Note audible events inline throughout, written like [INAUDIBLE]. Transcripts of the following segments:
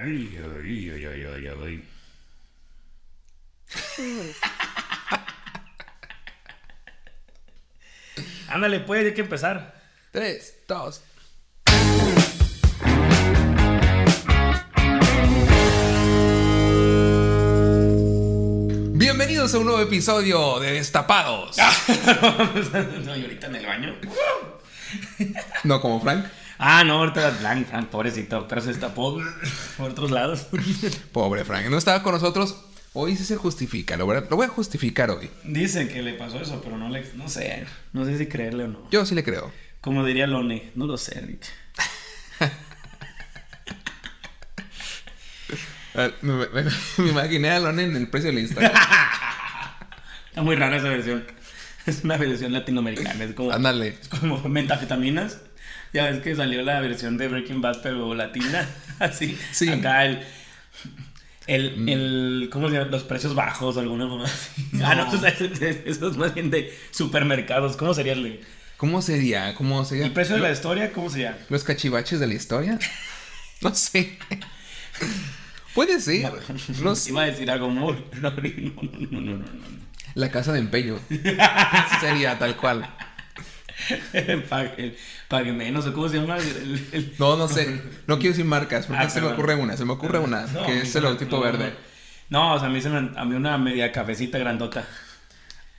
Ay, ay, ay, ay, ay, ay. [LAUGHS] Ándale, pues, hay que empezar. Tres, dos. Bienvenidos a un nuevo episodio de Destapados. [LAUGHS] no, y ahorita en el baño. No como Frank. Ah, no, ahorita Frank, Frank, pobrecito, pero se destapó por otros lados. Pobre Frank. No estaba con nosotros. Hoy sí se justifica, lo, voy a- lo voy a justificar hoy. Dicen que le pasó eso, pero no le, no sé, no sé si creerle o no. Yo sí le creo. Como diría Lone, no lo sé, Rick. Ah, Me, me- me imaginé a Lon en el precio de la Instagram. Está muy rara esa versión. Es una versión latinoamericana, es como, Ándale. es como metafetaminas. [LAUGHS] Ya ves que salió la versión de Breaking Bad, pero latina. [LAUGHS] Así. Sí. Mm. Acá el. El, el, ¿cómo se llama? Los precios bajos, alguna cosa [LAUGHS] así. Ah, no, eso es, eso es más bien de supermercados. ¿Cómo sería el, ¿Cómo sería? ¿Cómo sería? el precio de la historia? ¿Cómo sería? ¿Los cachivaches de la historia? No sé. Puede ser. No sé. Iba a decir algo muy. No, no, no, no, no, no. La casa de empeño. Sería tal cual. Pague, menos, o cómo se llama el, el- No, no sé. No quiero decir marcas, porque Ah, se me ocurre una. Se me ocurre una, No, que es el logotipo no, verde. No, o sea, a mí, se me, a mí una media cafecita grandota.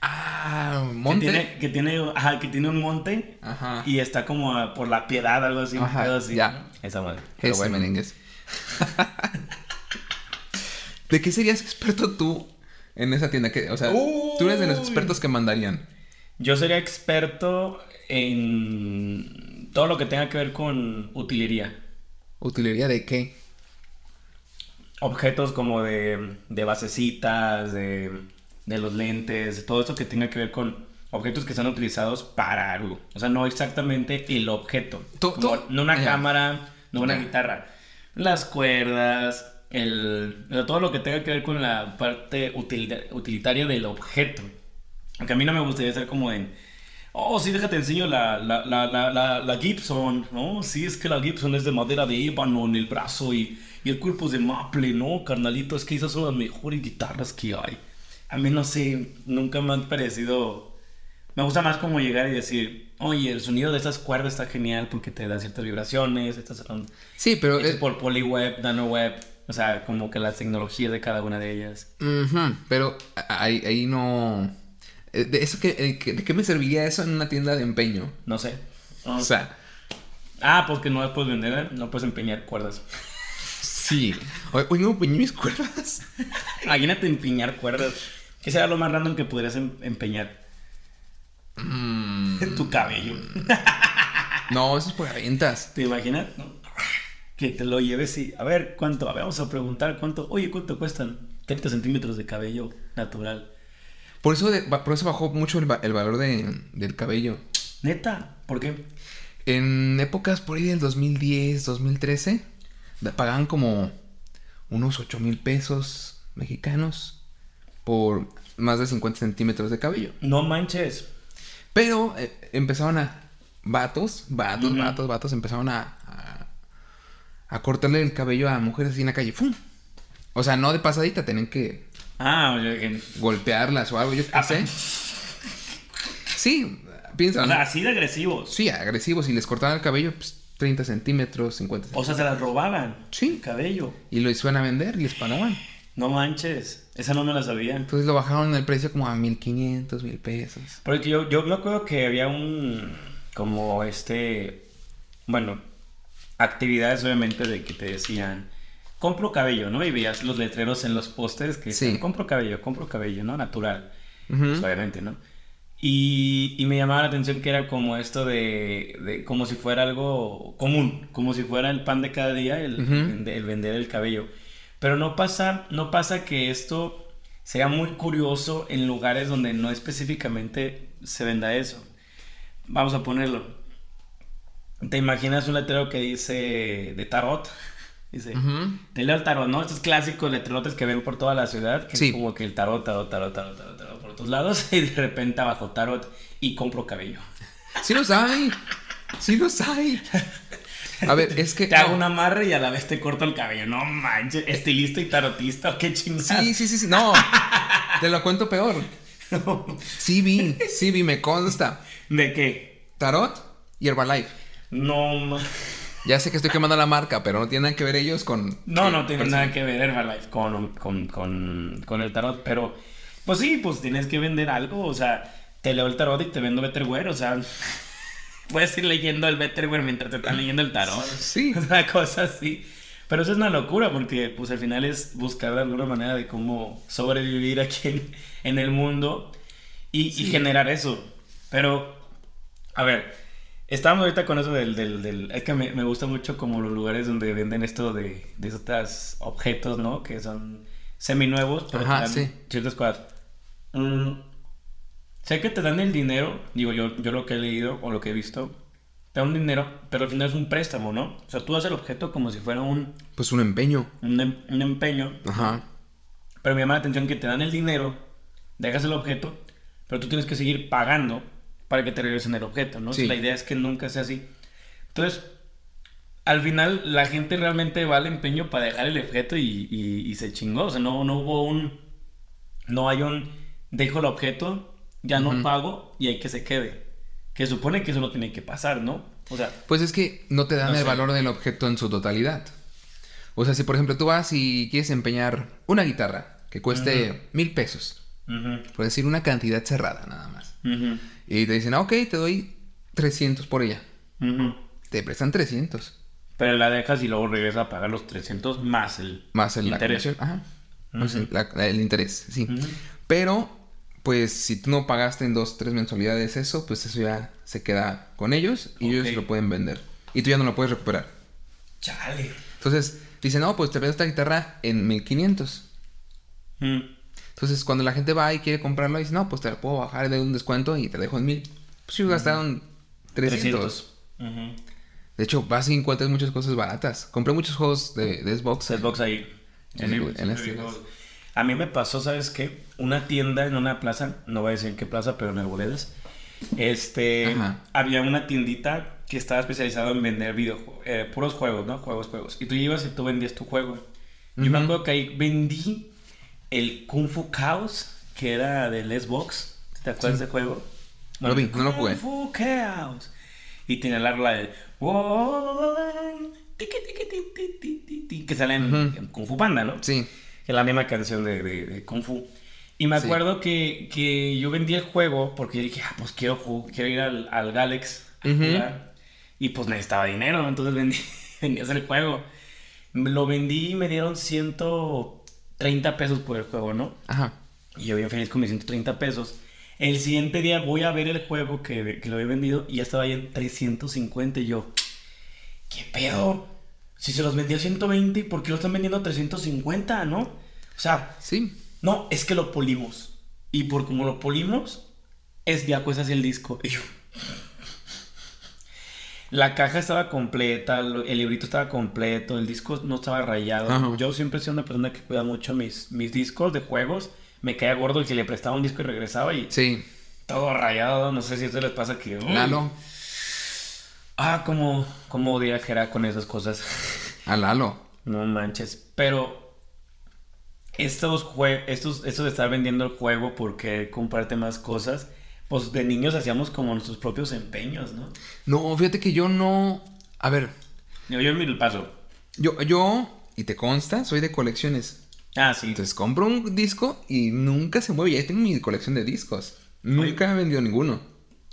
Ah, Que monte. tiene, que tiene, ajá, que tiene un monte Ajá. y está como por la piedad, algo así, Ajá, así. ya. ¿no? Esa madre. Pero Ese bueno. merengues. [LAUGHS] ¿De qué serías experto tú en esa tienda? Que, o sea, tú eres de los expertos que mandarían. Yo sería experto en todo lo que tenga que ver con utilería. ¿Utilería de qué? Objetos como de, de basecitas, de, de los lentes, todo eso que tenga que ver con objetos que sean utilizados para algo. O sea, no exactamente el objeto. Tú- Como no una cámara, no una guitarra. Las cuerdas, el, todo lo que tenga que ver con la parte util- utilitaria del objeto. Aunque a mí no me gustaría ser como en... Oh, sí, déjate enseño la, la, la, Gibson, ¿no? Sí, es que la Gibson es de madera de ébano en el brazo y, y el cuerpo es de maple, ¿no? Carnalito, es que esas son las mejores guitarras que hay. A mí no sé, nunca me han parecido... Me gusta más como llegar y decir, oye, el sonido de estas cuerdas está genial porque te da ciertas vibraciones, estas son Sí, pero... eh, por polyweb, nanoweb, o sea, como que las tecnologías de cada una de ellas. Ujú, pero ahí, ahí no... eh, ¿De, eso que, eh, que- ¿De qué me serviría eso en una tienda de empeño? No sé. O sea, Ah, pues que no las puedes vender, no puedes empeñar cuerdas. sí. Oye, no empeñé mis cuerdas. Imagínate empeñar cuerdas. ¿Qué será lo más random que podrías em- empeñar? Mm, [LAUGHS] tu cabello. no, eso es por ventas. ¿Te imaginas? No. Que te lo lleves y... A ver, ¿cuánto? A ver, vamos a preguntar cuánto... Oye, ¿cuánto cuestan? 30 centímetros de cabello natural. Por eso, de- por eso bajó mucho el, va- el valor de- del cabello. ¿Neta? ¿Por qué? En épocas por ahí del 2010, 2013, da- pagaban como unos 8 mil pesos mexicanos por más de 50 centímetros de cabello. No manches. Pero eh, empezaron a... Vatos, vatos, Ujú. vatos, vatos, empezaron a, a... a cortarle el cabello a mujeres así en la calle. ¡Fum! O sea, no de pasadita, tienen que Ah, oye, golpearlas o algo, yo qué Ah, sé. Sí, piensa. o sea, así de agresivos. Sí, agresivos. Y les cortaban el cabello, pues 30 centímetros, 50 O centímetros. sea, se las robaban. Sí. El cabello. Y lo iban a vender y les pagaban. No manches. Esa no me la sabía. Entonces lo bajaron el precio como a 1500, mil pesos. Porque yo, yo me acuerdo que había un. Como este. Bueno, actividades obviamente de que te decían. Compro cabello, ¿no? Y veías los letreros en los pósters que Sí. decían, compro cabello, compro cabello, ¿no? Natural. Pues, obviamente, ¿no? Y, y me llamaba la atención que era como esto de, de como si fuera algo común, como si fuera el pan de cada día el- el vender el cabello. Pero no pasa, no pasa que esto sea muy curioso en lugares donde no específicamente se venda eso. Vamos a ponerlo. ¿Te imaginas un letrero que dice de tarot? Dice, te leo el tarot, ¿no? Estos clásicos letrerotes que ven por toda la ciudad, que Sí. es como que el tarot, tarot, tarot, tarot, tarot, tarot por todos lados, [LAUGHS] y de repente abajo tarot y compro cabello. Sí los hay. Sí los hay. A ver, es que. Te hago no. un amarre y a la vez te corto el cabello. No manches, estilista y tarotista, qué chingada. Sí, sí, sí, sí. No. Te lo cuento peor. [LAUGHS] Sí vi, sí vi, me consta. ¿De qué? Tarot y Herbalife. No, ma- Ya sé que estoy quemando la marca, pero no tiene nada que ver ellos con. no, no tiene persona- nada que ver Herbalife con, con, con, con el tarot, pero pues sí, pues tienes que vender algo, o sea, te leo el tarot y te vendo Betterware, o sea, [LAUGHS] puedes ir leyendo el Betterware mientras te están leyendo el tarot. Sí. [LAUGHS] Una cosa así. Pero eso es una locura porque pues al final es buscar de alguna manera de cómo sobrevivir aquí en, en el mundo y, y Sí. generar eso. Pero, a ver, estábamos ahorita con eso del... del, del- es que me, me gusta mucho como los lugares donde venden esto de, de estos objetos, ¿no? Que son seminuevos, pero Ajá, sí. ciertas cosas. Mm, sé que te dan el dinero, digo yo, yo lo que he leído o lo que he visto, te dan dinero, pero al final es un préstamo, ¿no? O sea, tú das el objeto como si fuera un, Pues un empeño. un, em- un empeño, Ajá. pero me llama la atención que te dan el dinero, dejas el objeto, pero tú tienes que seguir pagando para que te regresen el objeto, ¿no? Sí. La idea es que nunca sea así. Entonces, al final la gente realmente va al empeño para dejar el objeto y, y- y se chingó. O sea, no, no hubo un... No hay un... Dejo el objeto, ya no Ujú. pago y hay que se quede. Que supone que eso no tiene que pasar, ¿no? O sea, Pues es que no te dan No el sé. valor del objeto en su totalidad. O sea, si por ejemplo tú vas y quieres empeñar una guitarra que cueste mil pesos, por decir una cantidad cerrada nada más, y te dicen, ah, ok, te doy 300 por ella, te prestan 300 pero la dejas y luego regresa a pagar los 300 más el... más el, Interés. Ajá. Sea, Ujú. la- el interés, sí. Pero, pues si tú no pagaste en dos, tres mensualidades eso, pues eso ya se queda con ellos y Ok. ellos lo pueden vender. Y tú ya no lo puedes recuperar. Chale. Entonces, dicen, no, pues te vendo esta guitarra en 1500. Entonces, cuando la gente va y quiere comprarlo, dice, no, pues te la puedo bajar de un descuento y te dejo en 1000. Pues ellos gastaron 300. Ujú. De hecho, vas y encuentras muchas cosas baratas. Compré muchos juegos de, de Xbox. Setbox ahí. En el- en las tiendas. A mí me pasó, ¿sabes qué? Una tienda en una plaza, no voy a decir en qué plaza, pero en Arboledas. Este, Ajá. había una tiendita que estaba especializada en vender videojuegos, eh, puros juegos, ¿no? Juegos, juegos. Y tú ibas y tú vendías tu juego. Yo me acuerdo que ahí vendí el Kung Fu Chaos, que era del Xbox. ¿Te acuerdas de ese juego? Lo vi, no lo jugué. Kung Fu Chaos. Y tiene la rola de... "Wow, tiqui, tiqui, ti, ti, ti, ti, ti", Que sale en, Kung Fu Panda, ¿no? Sí. Que es la misma canción de, de- de Kung Fu. Y me Sí. acuerdo que, que yo vendí el juego porque yo dije, ah, pues quiero, quiero ir al, al Galex a jugar. Y pues necesitaba dinero, entonces [LAUGHS] vendí, vendías el juego. Lo vendí y me dieron 130 pesos por el juego, ¿no? Ajá. Y yo bien feliz con mis 130 pesos. El siguiente día voy a ver el juego que, que lo había vendido y ya estaba ahí en 350 y yo, ¿qué pedo? Si se los vendí a 120, ¿por qué lo están vendiendo a 350, no? O sea, Sí. no, es que lo polimos. Y por como lo polimos, es ya cuesta el disco. Y yo, La caja estaba completa, el librito estaba completo, el disco no estaba rayado. Ajá. Yo siempre he sido una persona que cuida mucho mis, mis discos de juegos. Me caía gordo el que le prestaba un disco y regresaba y Sí. todo rayado. No sé si a ustedes les pasa que... uy, Lalo. Ah, como, como odia a Jera con esas cosas. A Lalo. No manches. Pero estos jue estos, esto de estar vendiendo el juego porque comprarte más cosas, pues de niños hacíamos como nuestros propios empeños, ¿no? No, fíjate que yo no. A ver, Yo, yo el paso. yo, yo, y te consta, soy de colecciones. Ah, sí. Entonces compro un disco y nunca se mueve. Ya tengo mi colección de discos. Nunca he vendido ninguno.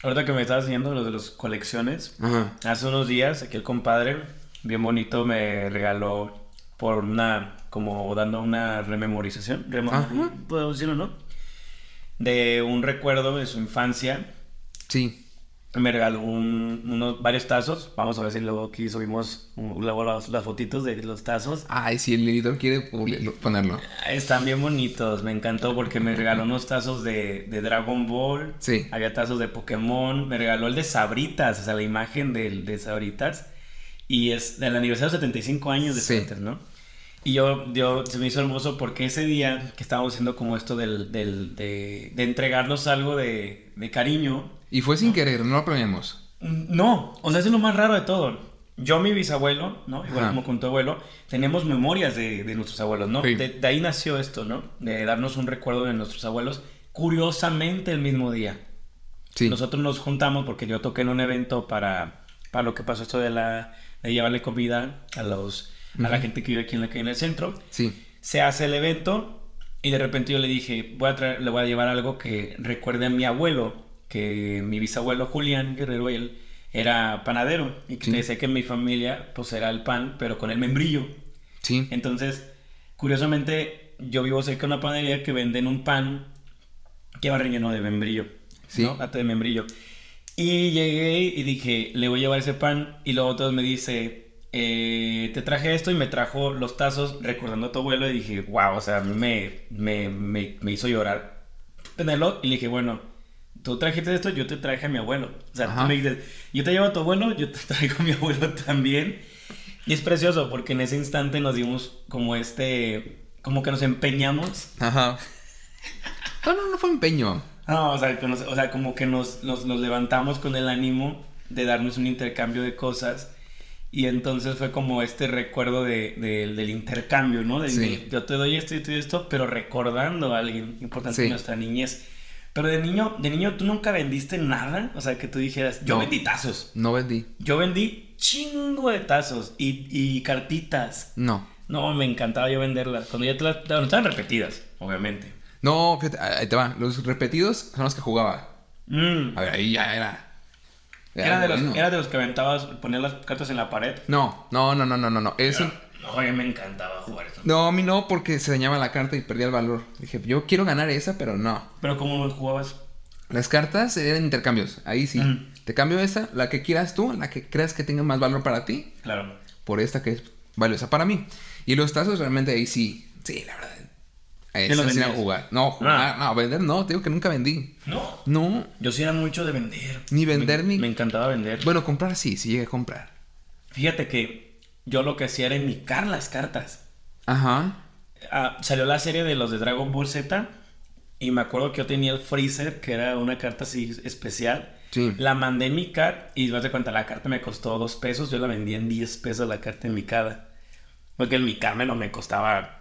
Ahorita que me estabas enseñando lo de las colecciones, Ajá. hace unos días aquí el compadre, bien bonito, me regaló por una, como dando una rememorización, rememori- Ajá. puedo decirlo, ¿no? De un recuerdo de su infancia. Sí. Me regaló un- unos, varios tazos. Vamos a ver si luego aquí subimos uh, luego las, las fotitos de los tazos. Ay, si el editor quiere ponerlo. Están bien bonitos, me encantó porque me regaló unos tazos de, de Dragon Ball. Sí. Había tazos de Pokémon. Me regaló el de Sabritas, o sea, la imagen del, de Sabritas. Y es del aniversario de 75 años de Sí. Sabritas, ¿no? Y yo, yo, se me hizo hermoso porque ese día que estábamos haciendo como esto del, del- de, de entregarnos algo de, de cariño, Y fue sin querer, no lo planeamos. No, o sea, eso es lo más raro de todo. yo, mi bisabuelo, ¿no? Igual Ajá. como con tu abuelo, tenemos memorias de, de nuestros abuelos, ¿no? Sí. De, de ahí nació esto, ¿no? De darnos un recuerdo de nuestros abuelos, curiosamente el mismo día. Sí. Nosotros nos juntamos porque yo toqué en un evento para, para lo que pasó esto de la de llevarle comida a los a la gente que vive aquí en la en el centro. Sí. Se hace el evento y de repente yo le dije, voy a traer, le voy a llevar algo que recuerde a mi abuelo, que mi bisabuelo Julián Guerrero él era panadero y que Sí. te decía que en mi familia pues era el pan pero con el membrillo. Sí. Entonces, curiosamente, yo vivo cerca de una panadería que venden un pan que va relleno de membrillo. Sí. ¿no? De membrillo. Y llegué y dije, le voy a llevar ese pan. Y luego todos me dice, eh, te traje esto y me trajo los tazos recordando a tu abuelo. Y dije, wow, o sea, a mí me, me, me, me hizo llorar tenerlo. Y le dije, bueno, tú trajiste esto, yo te traje a mi abuelo. O sea, Ajá. tú me dices, yo te llevo a tu abuelo, yo te [LAUGHS] traigo a mi abuelo también. Y es precioso porque en ese instante nos dimos como este, como que nos empeñamos. Ajá. [LAUGHS] No, no, no fue empeño. No, o sea, nos- o sea, como que nos, nos, nos levantamos con el ánimo de darnos un intercambio de cosas. Y entonces fue como este recuerdo de, de- del intercambio, ¿no? De, Sí. de, yo te doy esto y te doy esto, pero recordando a alguien importante Sí. en nuestra niñez. Pero de niño, de niño, ¿tú nunca vendiste nada? O sea, que tú dijeras, yo No. vendí tazos. No vendí. Yo vendí chingo de tazos y, y cartitas. No. No, me encantaba yo venderlas. Cuando ya te las... estaban repetidas, obviamente. No, fíjate, ahí te va. Los repetidos son los que jugaba. Mm. A ver, ahí ya era. Era de, los, era de los que aventabas, ponías las cartas en la pared. No, no, no, no, no, no, no. Eso. No, a mí me encantaba jugar eso. No, a mí no, porque se dañaba la carta y perdía el valor. Dije, yo quiero ganar esa, pero no. Pero ¿cómo lo jugabas? Las cartas eran intercambios. Ahí sí. Te cambio esa, la que quieras tú, la que creas que tenga más valor para ti, Claro. por esta que es valiosa para mí. Y los tazos realmente ahí sí. Sí, la verdad. Ahí ¿Qué a vendías? jugar. No, jugar, Ah. no, vender no, te digo que nunca vendí. No. No. Yo sí era mucho de vender. Ni vender, me, ni- Me encantaba vender. Bueno, comprar sí, sí llegué a comprar. Fíjate que yo lo que hacía era enmicar las cartas. Ajá. Ah, salió la serie de los de Dragon Ball Z. Y me acuerdo que yo tenía el Freezer, que era una carta así especial. Sí. La mandé en mi car y vas de cuenta, la carta me costó dos pesos. Yo la vendí en 10 pesos la carta enmicada. Porque el micármelo me costaba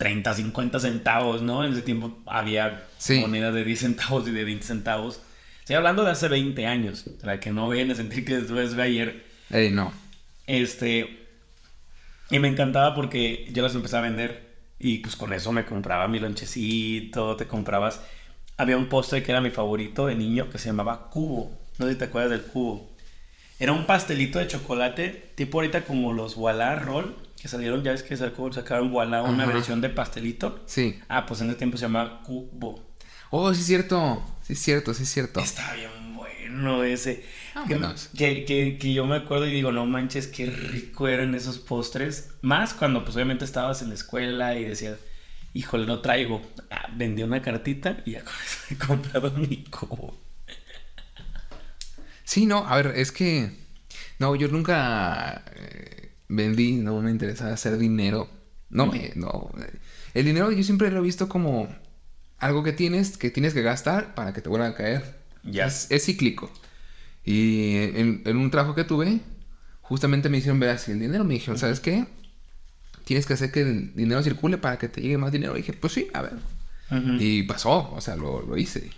30, 50 centavos, ¿no? En ese tiempo había Sí. monedas de 10 centavos y de 20 centavos. Estoy hablando de hace 20 años, para que no vayan a sentir que después de ayer. Ey, no. Este. Y me encantaba porque yo las empecé a vender. Y pues con eso me compraba mi lonchecito, te comprabas. Había un postre que era mi favorito de niño que se llamaba Cubo. No sé si te acuerdas del Cubo. Era un pastelito de chocolate, tipo ahorita como los Walla Roll, que salieron, ya ves que sacó, sacaron Walla una Ajá. versión de pastelito. Sí. Ah, pues en ese tiempo se llamaba Cubo. Oh, sí es cierto. Sí es cierto, sí es cierto. Está bien bueno ese. Que, Vámonos. que, que- que yo me acuerdo y digo, no manches, qué rico eran esos postres. Más cuando pues obviamente estabas en la escuela y decías, híjole, no traigo. Ah, vendí una cartita y ya con eso [LAUGHS] he comprado mi cubo. Sí, no, a ver, es que. No, yo nunca eh, vendí, no me interesaba hacer dinero. No, me- no. eh, El dinero yo siempre lo he visto como algo que tienes, que tienes que gastar para que te vuelva a caer. Ya. Es, es cíclico. Y en, en un trabajo que tuve, justamente me hicieron ver así el dinero. Me dijeron, ¿sabes qué? Tienes que hacer que el dinero circule para que te llegue más dinero. Y dije, pues sí, a ver. Y pasó, o sea, lo, lo hice.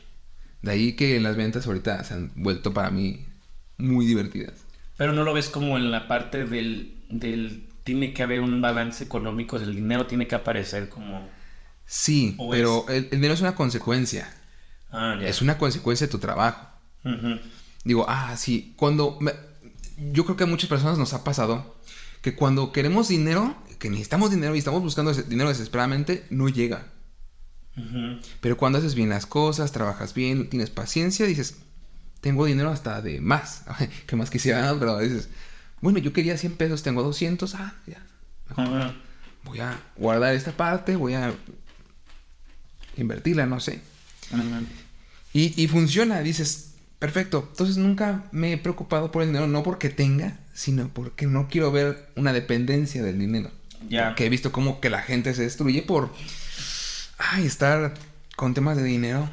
De ahí que las ventas ahorita se han vuelto para mí muy divertidas. Pero no lo ves como en la parte del, del... Tiene que haber un balance económico, el dinero tiene que aparecer como... Sí, ¿O pero el, el dinero es una consecuencia. Ah. Es una consecuencia de tu trabajo. Digo, ah, sí, cuando... me- yo creo que a muchas personas nos ha pasado que cuando queremos dinero, que necesitamos dinero y estamos buscando ese dinero desesperadamente, no llega. Pero cuando haces bien las cosas, trabajas bien, tienes paciencia, dices, tengo dinero hasta de más. [LAUGHS] que más quisiera, pero dices, bueno, yo quería 100 pesos, tengo 200, ah, ya. Ujú. Voy a guardar esta parte, voy a invertirla, no sé. Y, y funciona, dices, perfecto. Entonces nunca me he preocupado por el dinero, no porque tenga, sino porque no quiero ver una dependencia del dinero. Ya. Que he visto como que la gente se destruye por ay, estar con temas de dinero.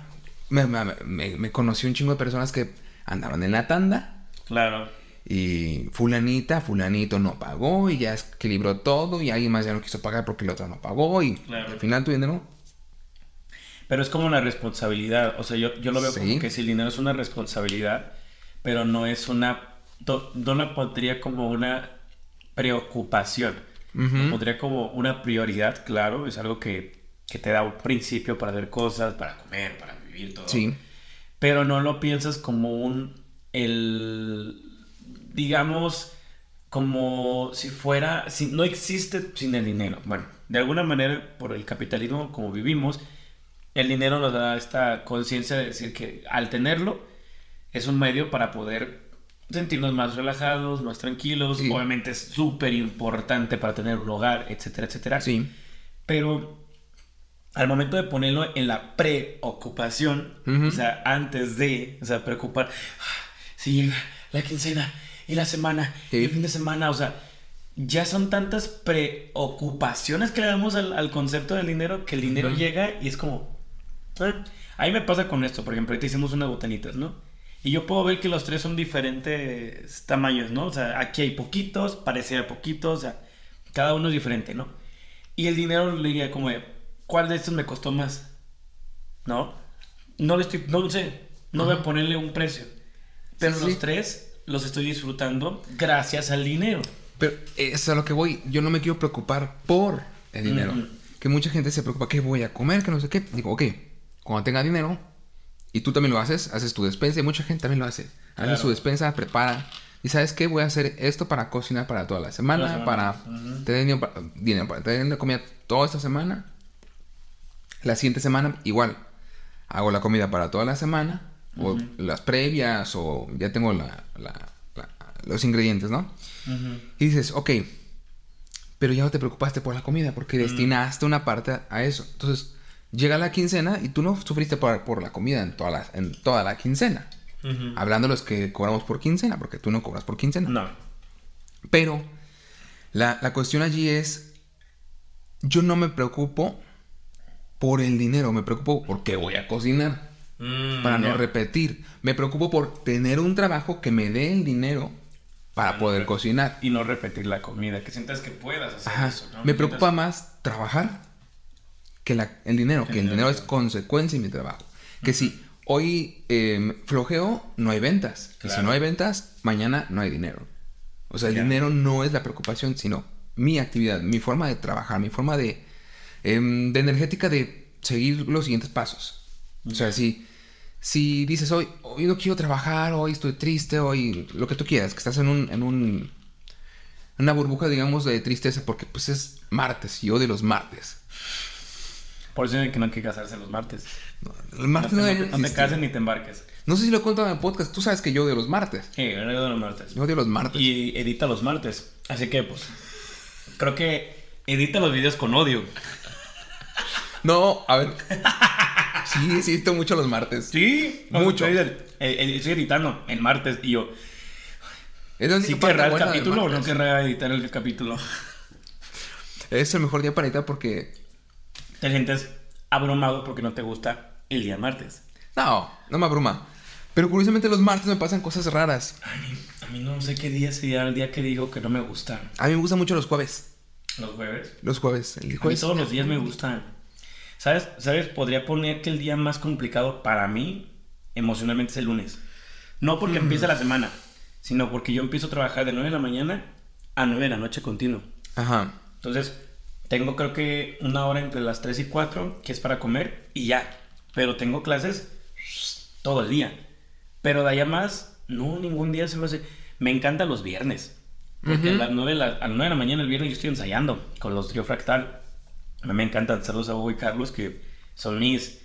Me, me, me- me conocí un chingo de personas que andaban en la tanda Claro. Y fulanita, fulanito no pagó y ya equilibró todo y alguien más ya no quiso pagar porque el otro no pagó y Claro. al final tu dinero... Pero es como una responsabilidad. O sea, yo, yo lo veo Sí. como que si el dinero es una responsabilidad, pero no es una. No la pondría como una preocupación. Ujú. Lo pondría como una prioridad, claro. Es algo que, que te da un principio para hacer cosas, para comer, para vivir todo. Sí. Pero no lo piensas como un. El. Digamos. Como si fuera. Si no existe sin el dinero. Bueno, de alguna manera, por el capitalismo como vivimos, el dinero nos da esta conciencia de decir que al tenerlo es un medio para poder sentirnos más relajados, más tranquilos. Sí. Obviamente es súper importante para tener un hogar, etcétera, etcétera. Sí. Pero al momento de ponerlo en la preocupación, o sea, antes de, o sea, preocupar, "Ah, si llega la quincena y la semana Sí. y el fin de semana, o sea, ya son tantas preocupaciones que le damos al, al concepto del dinero que el dinero Ujú. llega y es como... "Ah". A mí me pasa con esto, por ejemplo, ahorita hicimos unas botanitas, ¿no? Y yo puedo ver que los tres son diferentes tamaños, ¿no? O sea, aquí hay poquitos, parecía poquitos, o sea, cada uno es diferente, ¿no? Y el dinero le diría como de, ¿cuál de estos me costó más? ¿No? No le estoy, no sé, no voy a ponerle un precio. Pero Sí, los sí. tres los estoy disfrutando gracias al dinero. Pero eso es a lo que voy. Yo no me quiero preocupar por el dinero. Que mucha gente se preocupa, ¿qué voy a comer? Que no sé qué. Digo, ok, cuando tenga dinero, y tú también lo haces, haces tu despensa, y mucha gente también lo hace. Hace Claro. su despensa, prepara. Y sabes qué, voy a hacer esto para cocinar para toda la semana, La semana. para tener dinero para, dinero para tener comida toda esta semana. La siguiente semana, igual, hago la comida para toda la semana, o las previas, o ya tengo la- la- la- los ingredientes, ¿no? Y dices, ok, pero ya no te preocupaste por la comida porque destinaste una parte a- eso. Entonces, llega la quincena y tú no sufriste por, por la comida en toda la, en toda la quincena. Hablando de los que cobramos por quincena, porque tú no cobras por quincena. No. Pero la, la cuestión allí es, yo no me preocupo por el dinero, me preocupo por qué voy a cocinar, Mm, para no ya. repetir. Me preocupo por tener un trabajo que me dé el dinero para no poder repetir. cocinar. Y no repetir la comida, que sientas que puedas hacer Ajá. eso, ¿no? Me preocupa más trabajar que la- el dinero, Que el dinero dinero. es consecuencia de mi trabajo. Que si hoy eh, flojeo, no hay ventas. Y si Claro. no hay ventas, mañana no hay dinero. O sea, el dinero no es la preocupación, sino mi actividad, mi forma de trabajar, mi forma de, em, de energética de seguir los siguientes pasos. O sea, si, si dices hoy, hoy no quiero trabajar, hoy estoy triste, hoy lo que tú quieras, que estás en un, en un una burbuja, digamos, de tristeza, porque pues es martes, y odio los martes. Por eso dicen que no hay que casarse los martes. El martes no, no, te, no te existir. cases ni te embarques. No sé si lo he contado en el podcast, tú sabes que yo odio los martes. Sí, yo odio los martes. Yo odio los martes. Y edita los martes. Así que, pues, creo que edita los videos con odio. No, a ver. [LAUGHS] sí, sí, esto mucho los martes. Sí, Mucho. Eh, eh, estoy editando en martes y yo, Es única ¿sí querrá el capítulo o no querrá editar el capítulo? [LAUGHS] Es el mejor día para editar porque... Te sientes abrumado porque no te gusta el día martes. No, no me abruma. Pero curiosamente los martes me pasan cosas raras. A mí, a mí no sé qué día sería el día que digo que no me gusta. A mí me gustan mucho los jueves. Los jueves. Los jueves. El A mí jueves. todos los días me gustan. ¿Sabes? ¿Sabes? Podría poner que el día más complicado para mí emocionalmente es el lunes. No porque empiece la semana, sino porque yo empiezo a trabajar de 9 de la mañana a 9 de la noche continuo. Ajá. Entonces, tengo creo que una hora entre las 3 y 4 que es para comer y ya. Pero tengo clases todo el día. Pero de allá más, no, ningún día se me hace. Me encantan los viernes. Porque Ujú. a, las 9 de la, a las 9 de la mañana el viernes yo estoy ensayando con los Trio Fractal. A mí me encantan. Saludos a Hugo y Carlos, que son mis.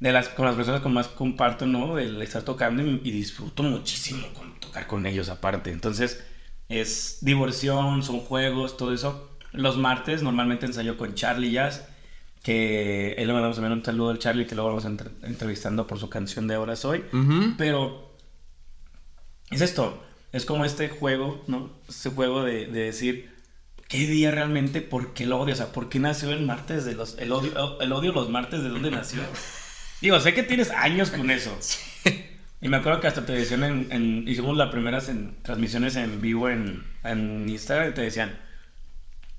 De las, con las personas con más comparto, ¿no? El estar tocando y, y disfruto muchísimo con tocar con ellos aparte. Entonces, es diversión, son juegos, todo eso. Los martes normalmente ensayo con Charlie Jazz, que él le mandamos también un saludo al Charlie, que luego vamos entre- entrevistando por su canción de Ahora Soy. Ujú. Pero es esto, es como este juego, ¿no? Este juego de, de decir, ¿qué día realmente? ¿Por qué lo odio? O sea, ¿por qué nació el martes de los... El odio, el odio a los martes, ¿de dónde nació? [LAUGHS] Digo, sé que tienes años con eso. [LAUGHS] Y me acuerdo que hasta te decían en, en- hicimos las primeras en, transmisiones en vivo en, en Instagram y te decían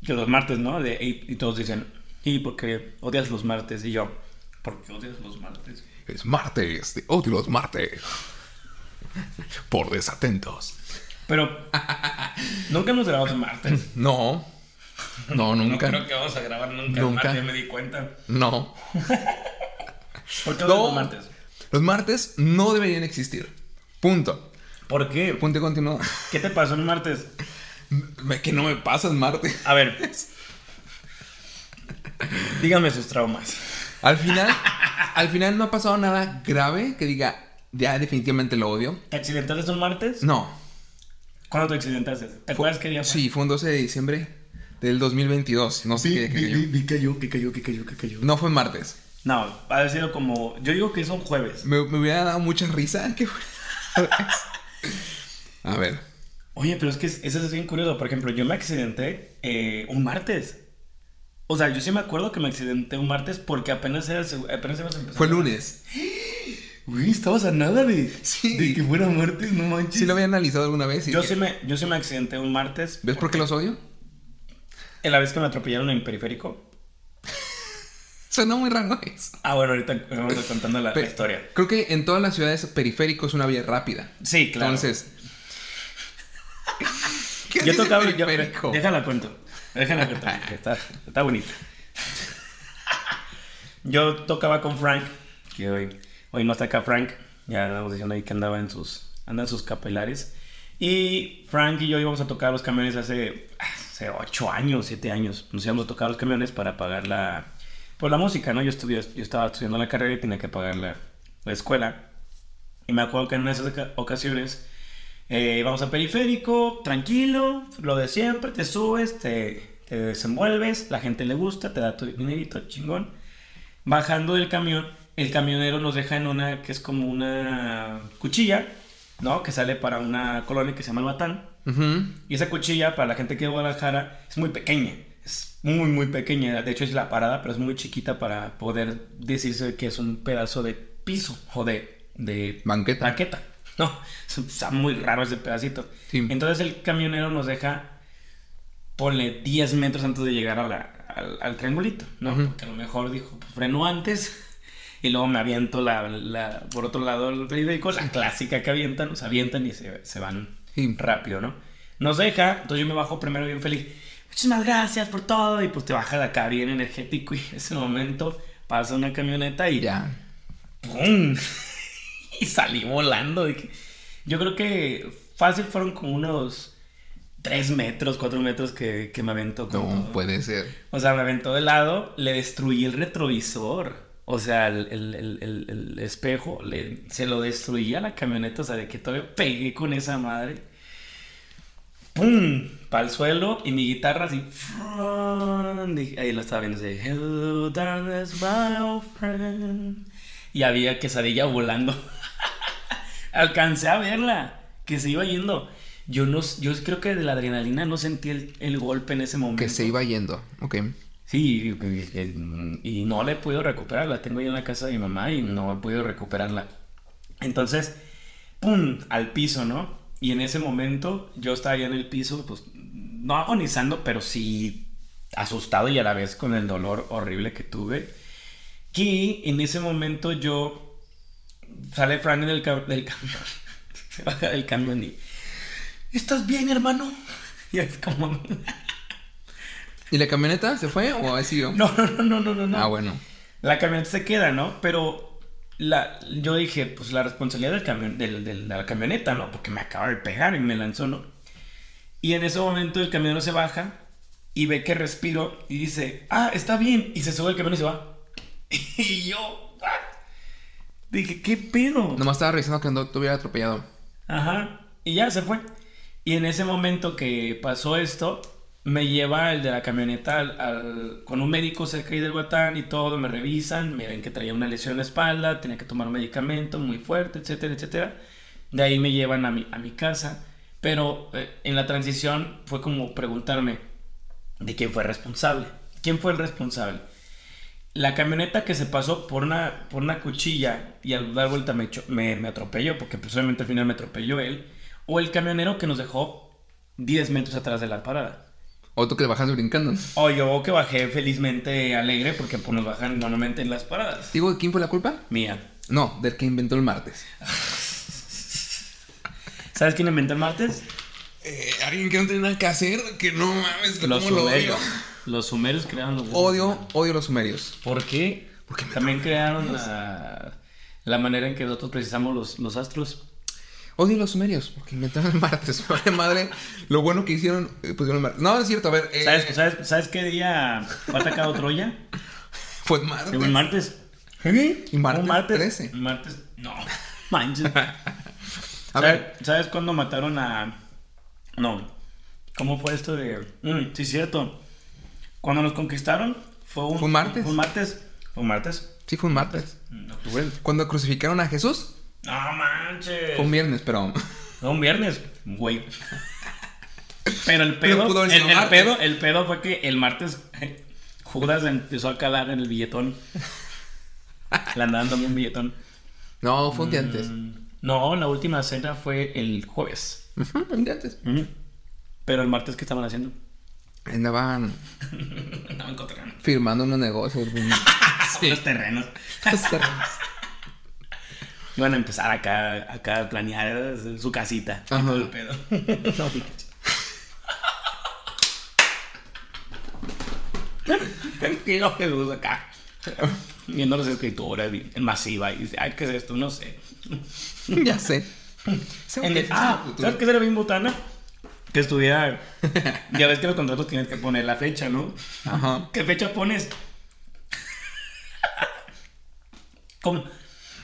que los martes, ¿no? De, y, y todos dicen, ¿y por qué odias los martes? Y yo, ¿por qué odias los martes? Es martes, te odio los martes. Por desatentos. Pero [LAUGHS] nunca hemos grabado en martes. No. No, nunca. No creo que vamos a grabar nunca, Nunca. martes, me di cuenta. No. [LAUGHS] ¿Por qué No. los martes? Los martes no deberían existir. Punto. ¿Por qué? Punto y continuo. ¿Qué te pasó en martes? [LAUGHS] Que no me pasas martes. A ver. Dígame sus traumas. Al final, al final no ha pasado nada grave que diga, ya definitivamente lo odio. ¿Te accidentaste un martes? No. ¿Cuándo te accidentaste? ¿Te acuerdas qué día fue? Sí, fue un 12 de diciembre del 2022. No sé qué día cayó. vi, cayó, que cayó, que cayó, que cayó. No fue martes. No, ha sido como. Yo digo que es un jueves. Me, me hubiera dado mucha risa [LAUGHS] que fue. A ver. Oye, pero es que eso es bien curioso. Por ejemplo, yo me accidenté eh, un martes. O sea, yo sí me acuerdo que me accidenté un martes porque apenas, era, el apenas ibas a empezar. Fue lunes. Güey, estabas a nada de, Sí. de que fuera martes, no manches. Sí lo había analizado alguna vez. y yo, dije, sí me, yo sí me accidenté un martes. ¿Ves por qué los odio? En la vez que me atropellaron en periférico. Suena muy raro eso. Ah, bueno, ahorita vamos contando la, historia. Creo que en todas las ciudades periférico es una vía rápida. Sí, claro. Entonces. [LAUGHS] ¿Qué yo tocaba. yo- periférico? déjala cuento. Déjala [LAUGHS] que Está, está bonita. Yo tocaba con Frank. Que hoy, hoy no está acá Frank. Ya andamos diciendo ahí que andaba en sus. Anda en sus capilares. Y Frank y yo íbamos a tocar los camiones hace. Hace 8 años, 7 años. Nos íbamos a tocar los camiones para pagar la. Por la música, ¿no? Yo, estudié, yo estaba estudiando la carrera y tenía que pagar la, la escuela. Y me acuerdo que en esas oca- ocasiones eh, vamos a periférico, tranquilo, lo de siempre, te subes, te, te desenvuelves, la gente le gusta, te da tu dinerito, chingón. Bajando del camión, el camionero nos deja en una que es como una cuchilla, ¿no? Que sale para una colonia que se llama El Batán. Y esa cuchilla, para la gente que es de Guadalajara, es muy pequeña. Es muy, muy pequeña. De hecho, es la parada, pero es muy chiquita para poder decirse que es un pedazo de piso o de, de Banqueta. banqueta. [LAUGHS] No, está muy raro ese pedacito. Sí. Entonces el camionero nos deja, ponle 10 metros antes de llegar a la- al, al triangulito, ¿no? Porque a lo mejor dijo, pues freno antes [LAUGHS] y luego me aviento la, la- por otro lado el periférico, la clásica que avientan, nos avientan y se, se van Sí. rápido, ¿no? Nos deja, entonces yo me bajo primero bien feliz. Muchísimas gracias por todo y pues te bajas de acá bien energético y en ese momento pasa una camioneta y Ya. ¡pum! [LAUGHS] y salí volando. Yo creo que fácil fueron como unos 3 metros, 4 metros que, que me aventó. con No todo. puede ser. O sea, me aventó de lado, le destruí el retrovisor. O sea, el, el- el- espejo, le- se lo destruí a la camioneta. O sea, de que todavía pegué con esa madre. ¡Pum! Para el suelo y mi guitarra así. Ahí lo estaba viendo. así, Hello, darkness, my old friend. Y había quesadilla volando. [LAUGHS] Alcancé a verla, que se iba yendo. Yo no, yo creo que de la adrenalina no sentí el, el golpe en ese momento. Que se iba yendo. Ok. Sí, y no la he podido recuperar. La tengo ahí en la casa de mi mamá y no he podido recuperarla. Entonces, ¡pum! Al piso, ¿no? Y en ese momento yo estaba ahí en el piso, pues no agonizando, pero sí asustado y a la vez con el dolor horrible que tuve. Que en ese momento yo sale Frank del, ca- del camión, [LAUGHS] se baja del camión y ¿estás bien, hermano? [LAUGHS] Y es como ¿Y la camioneta se fue o ha sido? [LAUGHS] no, no, no, no, no, no. Ah, bueno. La camioneta se queda, ¿no? Pero la, yo dije, pues la responsabilidad del camión, del, del- de la camioneta, ¿no? Porque me acaba de pegar y me lanzó, ¿no? Y en ese momento el camionero se baja y ve que respiro y dice, ah, está bien. Y se sube el camión y se va. [LAUGHS] y yo, "What?". Dije, ¿qué pedo? Nomás estaba revisando que no te hubiera atropellado. Ajá. Y ya se fue. Y en ese momento que pasó esto, me lleva el de la camioneta al, con un médico cerca ahí del Guatán y todo, me revisan, me ven que traía una lesión en la espalda, tenía que tomar un medicamento muy fuerte, etcétera, etcétera. De ahí me llevan a mi, a mi casa. Pero eh, en la transición fue como preguntarme de quién fue responsable. ¿Quién fue el responsable? la camioneta que se pasó por una, por una cuchilla y al dar vuelta me, me, me atropelló, porque pues al final me atropelló él, o el camionero que nos dejó 10 metros atrás de la parada. O tú que le bajas brincando. O yo que bajé felizmente alegre porque pues, nos bajan normalmente en las paradas. Digo, ¿quién fue la culpa? Mía. No, del que inventó el martes. [LAUGHS] ¿Sabes quién inventó el martes? Eh, alguien que no tiene nada que hacer, que no mames, que Los cómo lo sumerios. odio. Los sumerios crearon los Odio, odio los sumerios. ¿Por qué? Porque me también crearon la, la manera en que nosotros precisamos los, los astros. Odio los sumerios, porque inventaron el martes. [LAUGHS] Vale madre, lo bueno que hicieron, eh, pusieron el martes. No, es cierto, a ver. eh, ¿Sabes, sabes, ¿Sabes qué día fue atacado Troya? [LAUGHS] Fue el martes. Fue martes. Y martes Un martes. 13. Un martes. No. [LAUGHS] Manches. A ¿Sabes, ver, ¿Sabes cuándo mataron a.? No. ¿Cómo fue esto de.? Mm, sí, cierto. Cuando nos conquistaron, fue un. ¿Fue un martes? Fue un martes. Fue un martes. sí fue un martes. En octubre. Cuando crucificaron a Jesús, No manches. fue un viernes, pero. Fue un viernes, güey. Pero el Pero pedo, haber el, el pedo, el pedo fue que el martes [LAUGHS] Judas empezó a calar en el billetón. Le andaban dando un billetón. No, fue un día antes. Mm, No, la última cena fue el jueves. Un día antes. Pero el martes, ¿qué estaban haciendo? Andaban [LAUGHS] cotorreando. firmando unos negocios. Los [LAUGHS] terrenos. Iban a empezar acá, acá a planear su casita. y Ajá. todo el pedo. [LAUGHS] Llegó Jesús acá. Viendo las escrituras en masiva y dice, ay, ¿qué es esto? No sé. [LAUGHS] ya sé. [LAUGHS] ¿Sabes En el- ah? ¿sabes qué sería bien botana? Que estuviera... Ya ves que los contratos tienes que poner la fecha, ¿no? Ajá. ¿Qué fecha pones? ¿Cómo?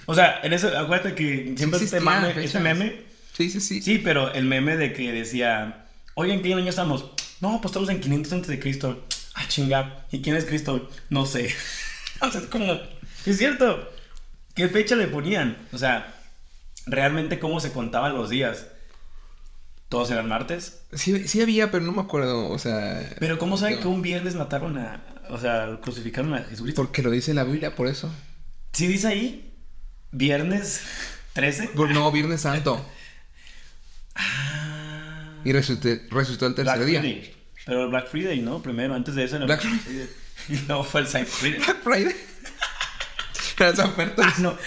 O sea, en eso, acuérdate que siempre Sí este mame, este meme. Sí, sí, sí. Sí, pero el meme de que decía, oye, ¿en qué año estamos? No, pues estamos en 500 antes de Cristo. Ah, chinga. ¿Y quién es Cristo? No sé. [LAUGHS] o sea, es como, es cierto. ¿Qué fecha le ponían? O sea, realmente cómo se contaban los días. ¿Todos eran martes? Sí, sí había, pero no me acuerdo, o sea... Pero ¿cómo saben que un viernes mataron a... O sea, crucificaron a Jesucristo? Porque lo dice la Biblia, por eso. ¿Sí dice ahí? ¿Viernes 13? Por- No, Viernes Santo. Ah. Y resucitó, resucitó el tercer Black día. Friday. Pero Black Friday, ¿no? Primero, antes de eso era Black Friday. [LAUGHS] Y luego fue el Cyber Friday. Black Friday. [LAUGHS] Las ofertas. Ah, no.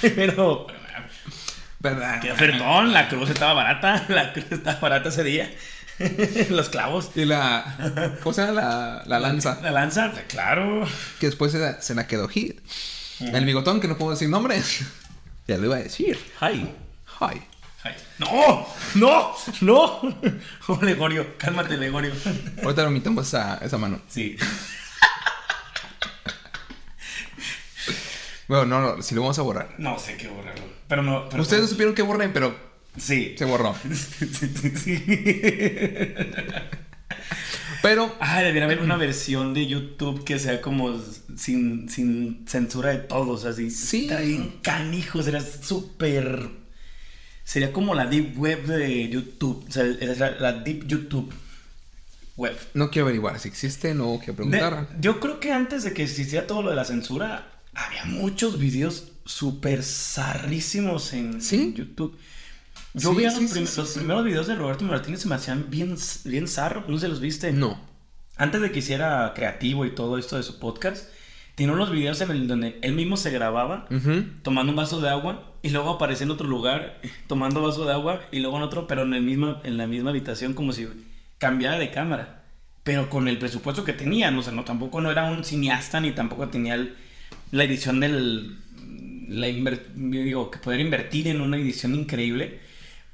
Pero, ¿Verdad? qué ofertón, la cruz estaba barata. [LAUGHS] La cruz estaba barata ese día. [LAUGHS] Los clavos. Y la... ¿Cómo se llama? La, la lanza. La lanza, pues, claro. Que después se la, se la quedó hit. El bigotón, que no puedo decir nombres. [LAUGHS] Ya lo iba a decir. Ay. Hi. Ay. ¡No! ¡No! ¡No! [LAUGHS] Oh, Legorio, cálmate, Legorio. Ahorita lo omitamos esa, esa mano. Sí. Bueno, no, no, si lo vamos a borrar. No sé qué borrarlo. Pero no. Pero Ustedes no supieron que borren, pero Sí. se borró. sí, [LAUGHS] sí. Pero Ah, debería haber una versión de YouTube que sea como sin, sin censura de todos, así. Sí. Está bien canijo, sería súper. Sería como la Deep Web de YouTube. O sea, la, la Deep YouTube Web. no quiero averiguar si existe, no quiero De- preguntar. yo creo que antes de que existiera todo lo de la censura, había muchos videos súper zarrísimos en, ¿Sí? en YouTube. Yo Sí, veía sí, los, prim- primeros videos de Roberto Martínez se me hacían bien, bien zarros, no se los viste. No. Antes de que hiciera creativo y todo esto de su podcast, tiene unos videos en el donde él mismo se grababa tomando un vaso de agua y luego aparecía en otro lugar tomando vaso de agua y luego en otro, pero en, el mismo, en la misma habitación como si cambiara de cámara. Pero con el presupuesto que tenían, o sea, no, tampoco no era un cineasta ni tampoco tenía el- la edición del... La digo, que poder invertir en una edición increíble,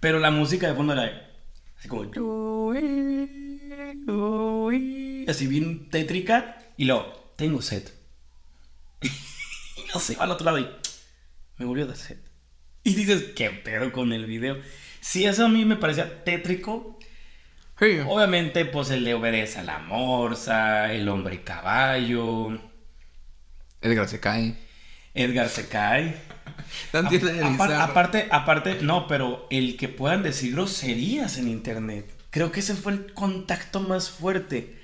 pero la música de fondo era así como... Así bien tétrica y luego, tengo sed. [LAUGHS] y no se va al otro lado y me volvió a dar sed. Y dices, ¿qué pedo con el video? Si eso a mí me parecía tétrico, Sí. obviamente pues él le obedece a la morsa, el hombre caballo, Edgar se cae. Edgar se cae. Tan aparte, aparte, no, pero el que puedan decir groserías en internet. Creo que ese fue el contacto más fuerte.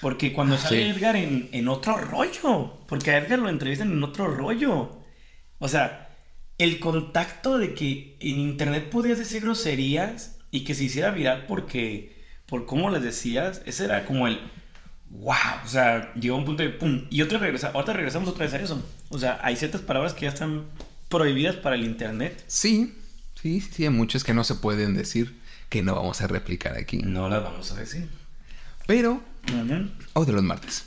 Porque cuando sale Sí. Edgar en, en otro rollo. Porque a Edgar lo entrevistan en otro rollo. O sea, el contacto de que en internet podías decir groserías y que se hiciera viral porque. Por cómo les decías. Ese era como el. ¡Wow! O sea, llegó un punto de ¡pum! Y otra regresa, ahorita regresamos otra vez a eso. O sea, hay ciertas palabras que ya están prohibidas para el internet. Sí, sí, sí, hay muchos que no se pueden decir, que no vamos a replicar aquí. No las vamos a decir. Pero, o de los martes.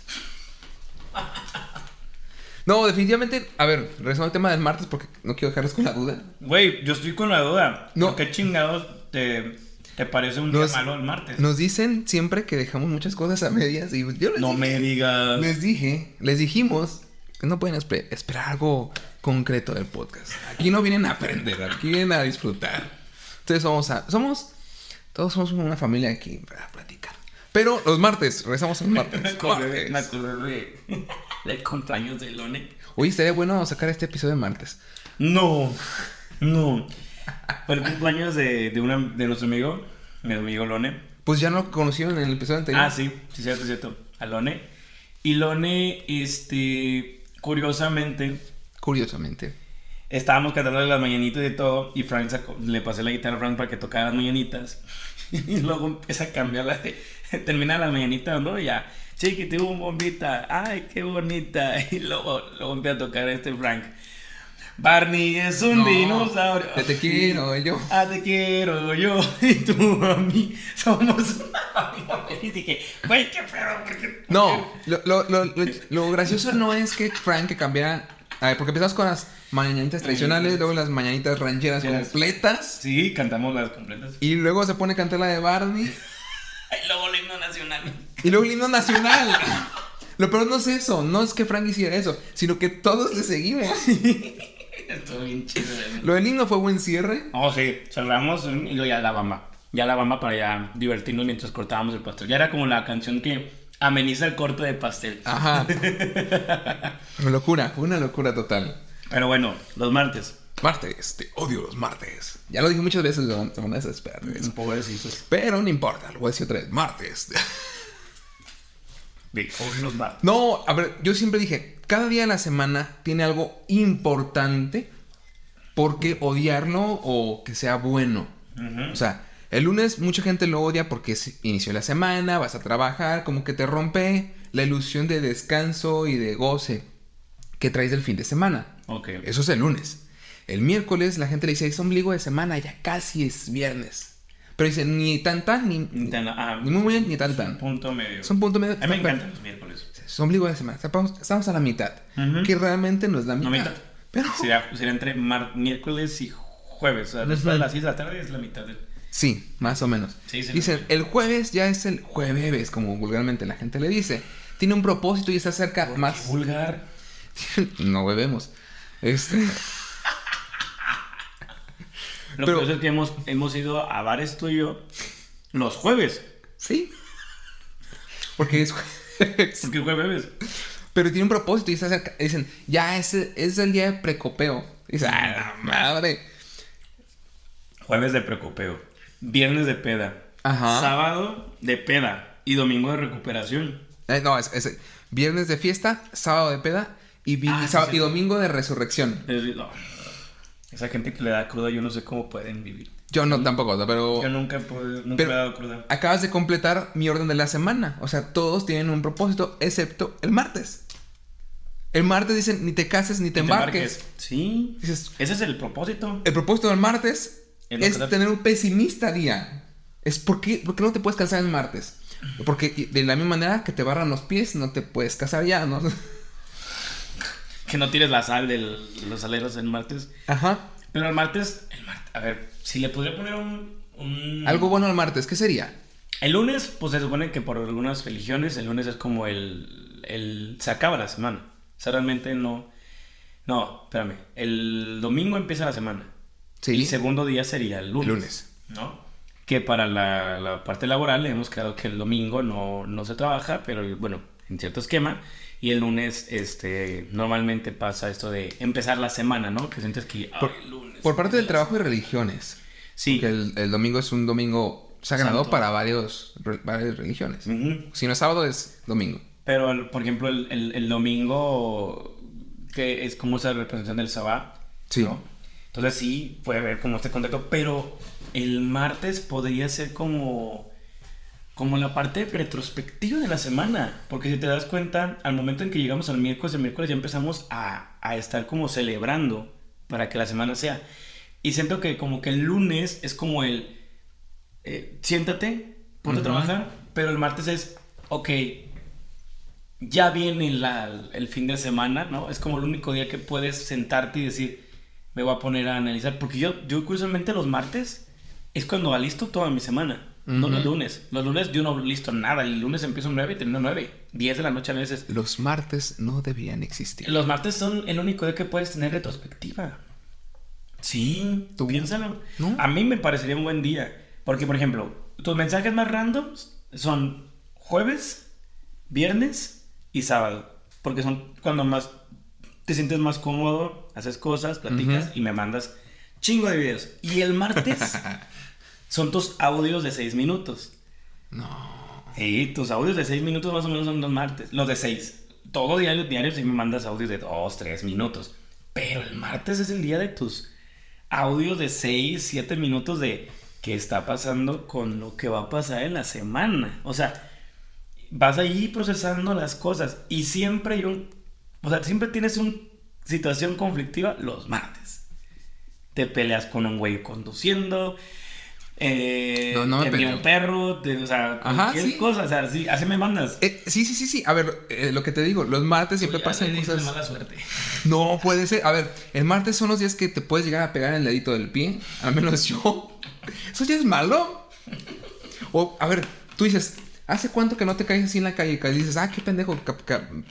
No, definitivamente, a ver, regresando al tema del martes porque no quiero dejarlos con la duda. Güey, yo estoy con la duda. No. ¿Qué chingados te, te parece un Nos- día malo el martes? Nos dicen siempre que dejamos muchas cosas a medias y yo les, no dije, me digas. les dije, les dijimos que no pueden espe- esperar algo concreto del podcast. Aquí no vienen a aprender, aquí vienen a disfrutar. Entonces vamos a, somos, todos somos una familia aquí para platicar. Pero los martes, regresamos Me martes. [LAUGHS] me Martes. acordé de- del cumpleaños de Lone. Oye, estaría bueno sacar este episodio de martes. No, no. Fue el cumpleaños de, de, una, de nuestro amigo, mi amigo Lone. Pues ya lo conocieron en el episodio anterior. Ah, sí, sí, cierto, cierto. A Lone. Y Lone, este, curiosamente, Curiosamente. estábamos cantando las mañanitas y todo. Y Frank sacó- le pasé la guitarra a Frank para que tocara las mañanitas. [LAUGHS] Y luego empieza a cambiar la de. [LAUGHS] Termina la mañanita, ¿no? Y ya. Chiquitibum bombita. Ay, qué bonita. [LAUGHS] Y luego, luego empieza a tocar este Frank. Barney es un No, dinosaurio. Te, quiero yo. Ah, te quiero yo y tú a mí. Somos una familia feliz. Y dije, güey, qué pedo. ¿por qué- No, lo, lo, lo, lo- gracioso no es que Frank cambiara. A ver, porque empezamos con las mañanitas tradicionales, luego las mañanitas rancheras las- completas. Sí, cantamos las completas. Y luego se pone a cantar la de Barney. [LAUGHS] Y luego el himno nacional. Y luego el himno nacional. [LAUGHS] Lo peor no es eso, no es que Frank hiciera eso, sino que todos le seguimos. [LAUGHS] Estuvo bien chido. ¿eh? Lo del himno fue buen cierre. Oh, sí, cerramos y luego ya la bamba. Ya la bamba para ya divertirnos mientras cortábamos el pastel. Ya era como la canción que ameniza el corte de pastel. Ajá. [LAUGHS] locura, fue una locura total. Pero bueno, los martes. Martes, te odio los martes. Ya lo dije muchas veces, se van a desesperar de eso. Pobrecitos. Pero no importa, lo voy a decir otra vez. Martes. [LAUGHS] Los martes. No, a ver, yo siempre dije, cada día de la semana tiene algo importante por qué odiarlo o que sea bueno. O sea, el lunes mucha gente lo odia porque es- inició la semana, vas a trabajar, como que te rompe la ilusión de descanso y de goce que traes del fin de semana. Ok. Eso es el lunes. El miércoles la gente le dice, es ombligo de semana, ya casi es viernes. Pero dice, ni tan tan, ni, ni, Entiendo, ah, muy muy bien, ni tan tan. Punto medio. Es un punto medio. A mí me encantan los miércoles. es ombligo de semana. Estamos, estamos a la mitad. Que realmente no es la mitad. No mitad. Pero Sería, sería entre mar- miércoles y jueves. O sea, después de las 6 de la tarde es la mitad del. Sí, más o menos. Sí, sí, Dicen, el jueves ya es el jueves, como vulgarmente la gente le dice. Tiene un propósito y está cerca Qué más. vulgar. [LAUGHS] no bebemos. Este, [LAUGHS] Lo Pero- que es que hemos, hemos ido a bares tú y yo los jueves. sí. Porque es jueves. Porque jueves. Pero tiene un propósito y está cerca. Dicen, ya es, es el día de precopeo. Dice, ah, la madre. Jueves de precopeo. Viernes de peda. Ajá. Sábado de peda. Y domingo de recuperación. Eh, no, es, es viernes de fiesta, sábado de peda y, vi- Ah, sí, sábado- sí. y domingo de resurrección. Es- no. Esa gente que le da cruda, yo no sé cómo pueden vivir. Yo no tampoco, pero Yo nunca, he podido- nunca Pero- he dado cruda. acabas de completar mi orden de la semana. O sea, todos tienen un propósito, excepto el martes. El martes dicen, ni te cases ni te, Te embarques. embarques. Sí. Dices, Ese es el propósito. el propósito del martes Es que tener un pesimista día. Es por qué, ¿por qué no te puedes casar el martes? Porque de la misma manera que te barran los pies, no te puedes casar ya, ¿no? [LAUGHS] Que no tires la sal de los aleros el martes. Ajá. Pero el martes, el martes, a ver, si le podría poner un, un- Algo bueno al martes, ¿qué sería? El lunes, pues se supone que por algunas religiones, el lunes es como el, el... Se acaba la semana. O sea, realmente no... No, espérame. El domingo empieza la semana. Sí. El segundo día sería el lunes. Lunes. ¿No? Que para la, la parte laboral hemos quedado que el domingo no, no se trabaja, pero bueno, en cierto esquema. Y el lunes, este, normalmente pasa esto de empezar la semana, ¿no? Que sientes que... Por, "Ay, lunes, por parte del trabajo y religiones. Sí. Que el, el domingo es un domingo sagrado santo. para varios, re- varias religiones. Ujú. Si no es sábado, es domingo. Pero, el- por ejemplo, el, el- el domingo, que es como esa representación del Sabbat. Sí. ¿no? Entonces sí, puede haber como este contacto. Pero el martes podría ser como, como la parte retrospectiva de la semana. Porque si te das cuenta, al momento en que llegamos al miércoles, el miércoles ya empezamos a, a estar como celebrando para que la semana sea. Y siento que como que el lunes es como el... eh, siéntate, ponte a trabajar, pero el martes es, ok, ya viene la- el fin de semana, ¿no? Es como el único día que puedes sentarte y decir, me voy a poner a analizar. Porque yo, yo curiosamente los martes es cuando alisto toda mi semana. No Ujú. los lunes. Los lunes yo no listo nada. El lunes empiezo 9 y termino 9. 10 de la noche a veces. Los martes no deberían existir. Los martes son el único día que puedes tener retrospectiva. Sí, tú piénsalo. ¿No? A mí me parecería un buen día. Porque, por ejemplo, tus mensajes más randoms son jueves, viernes y sábado. Porque son cuando más te sientes más cómodo, haces cosas, platicas Ujú. y me mandas chingo de videos. Y el martes [LAUGHS] son tus audios de 6 minutos. No. Sí, tus audios de 6 minutos más o menos son los martes. Los de 6. Todo diario, diario, si me mandas audios de 2, 3 minutos. Pero el martes es el día de tus audios de 6, 7 minutos de qué está pasando con lo que va a pasar en la semana. O sea, vas ahí procesando las cosas. Y siempre hay un. O sea, siempre tienes una situación conflictiva los martes. Te peleas con un güey conduciendo. Eh, No, no me te peleo. un perro, te- o sea, Ajá, cualquier sí. cosa, o sea, sí, así me mandas. Eh, sí, sí, sí, sí. A ver, eh, lo que te digo, los martes siempre ya pasan cosas. mala suerte. [LAUGHS] No puede ser. A ver, el martes son los días que te puedes llegar a pegar en el dedito del pie. Al menos yo. [LAUGHS] ¿Eso ya es malo? O, a ver, tú dices, ¿hace cuánto que no te caes así en la calle? Que dices, ah, qué pendejo,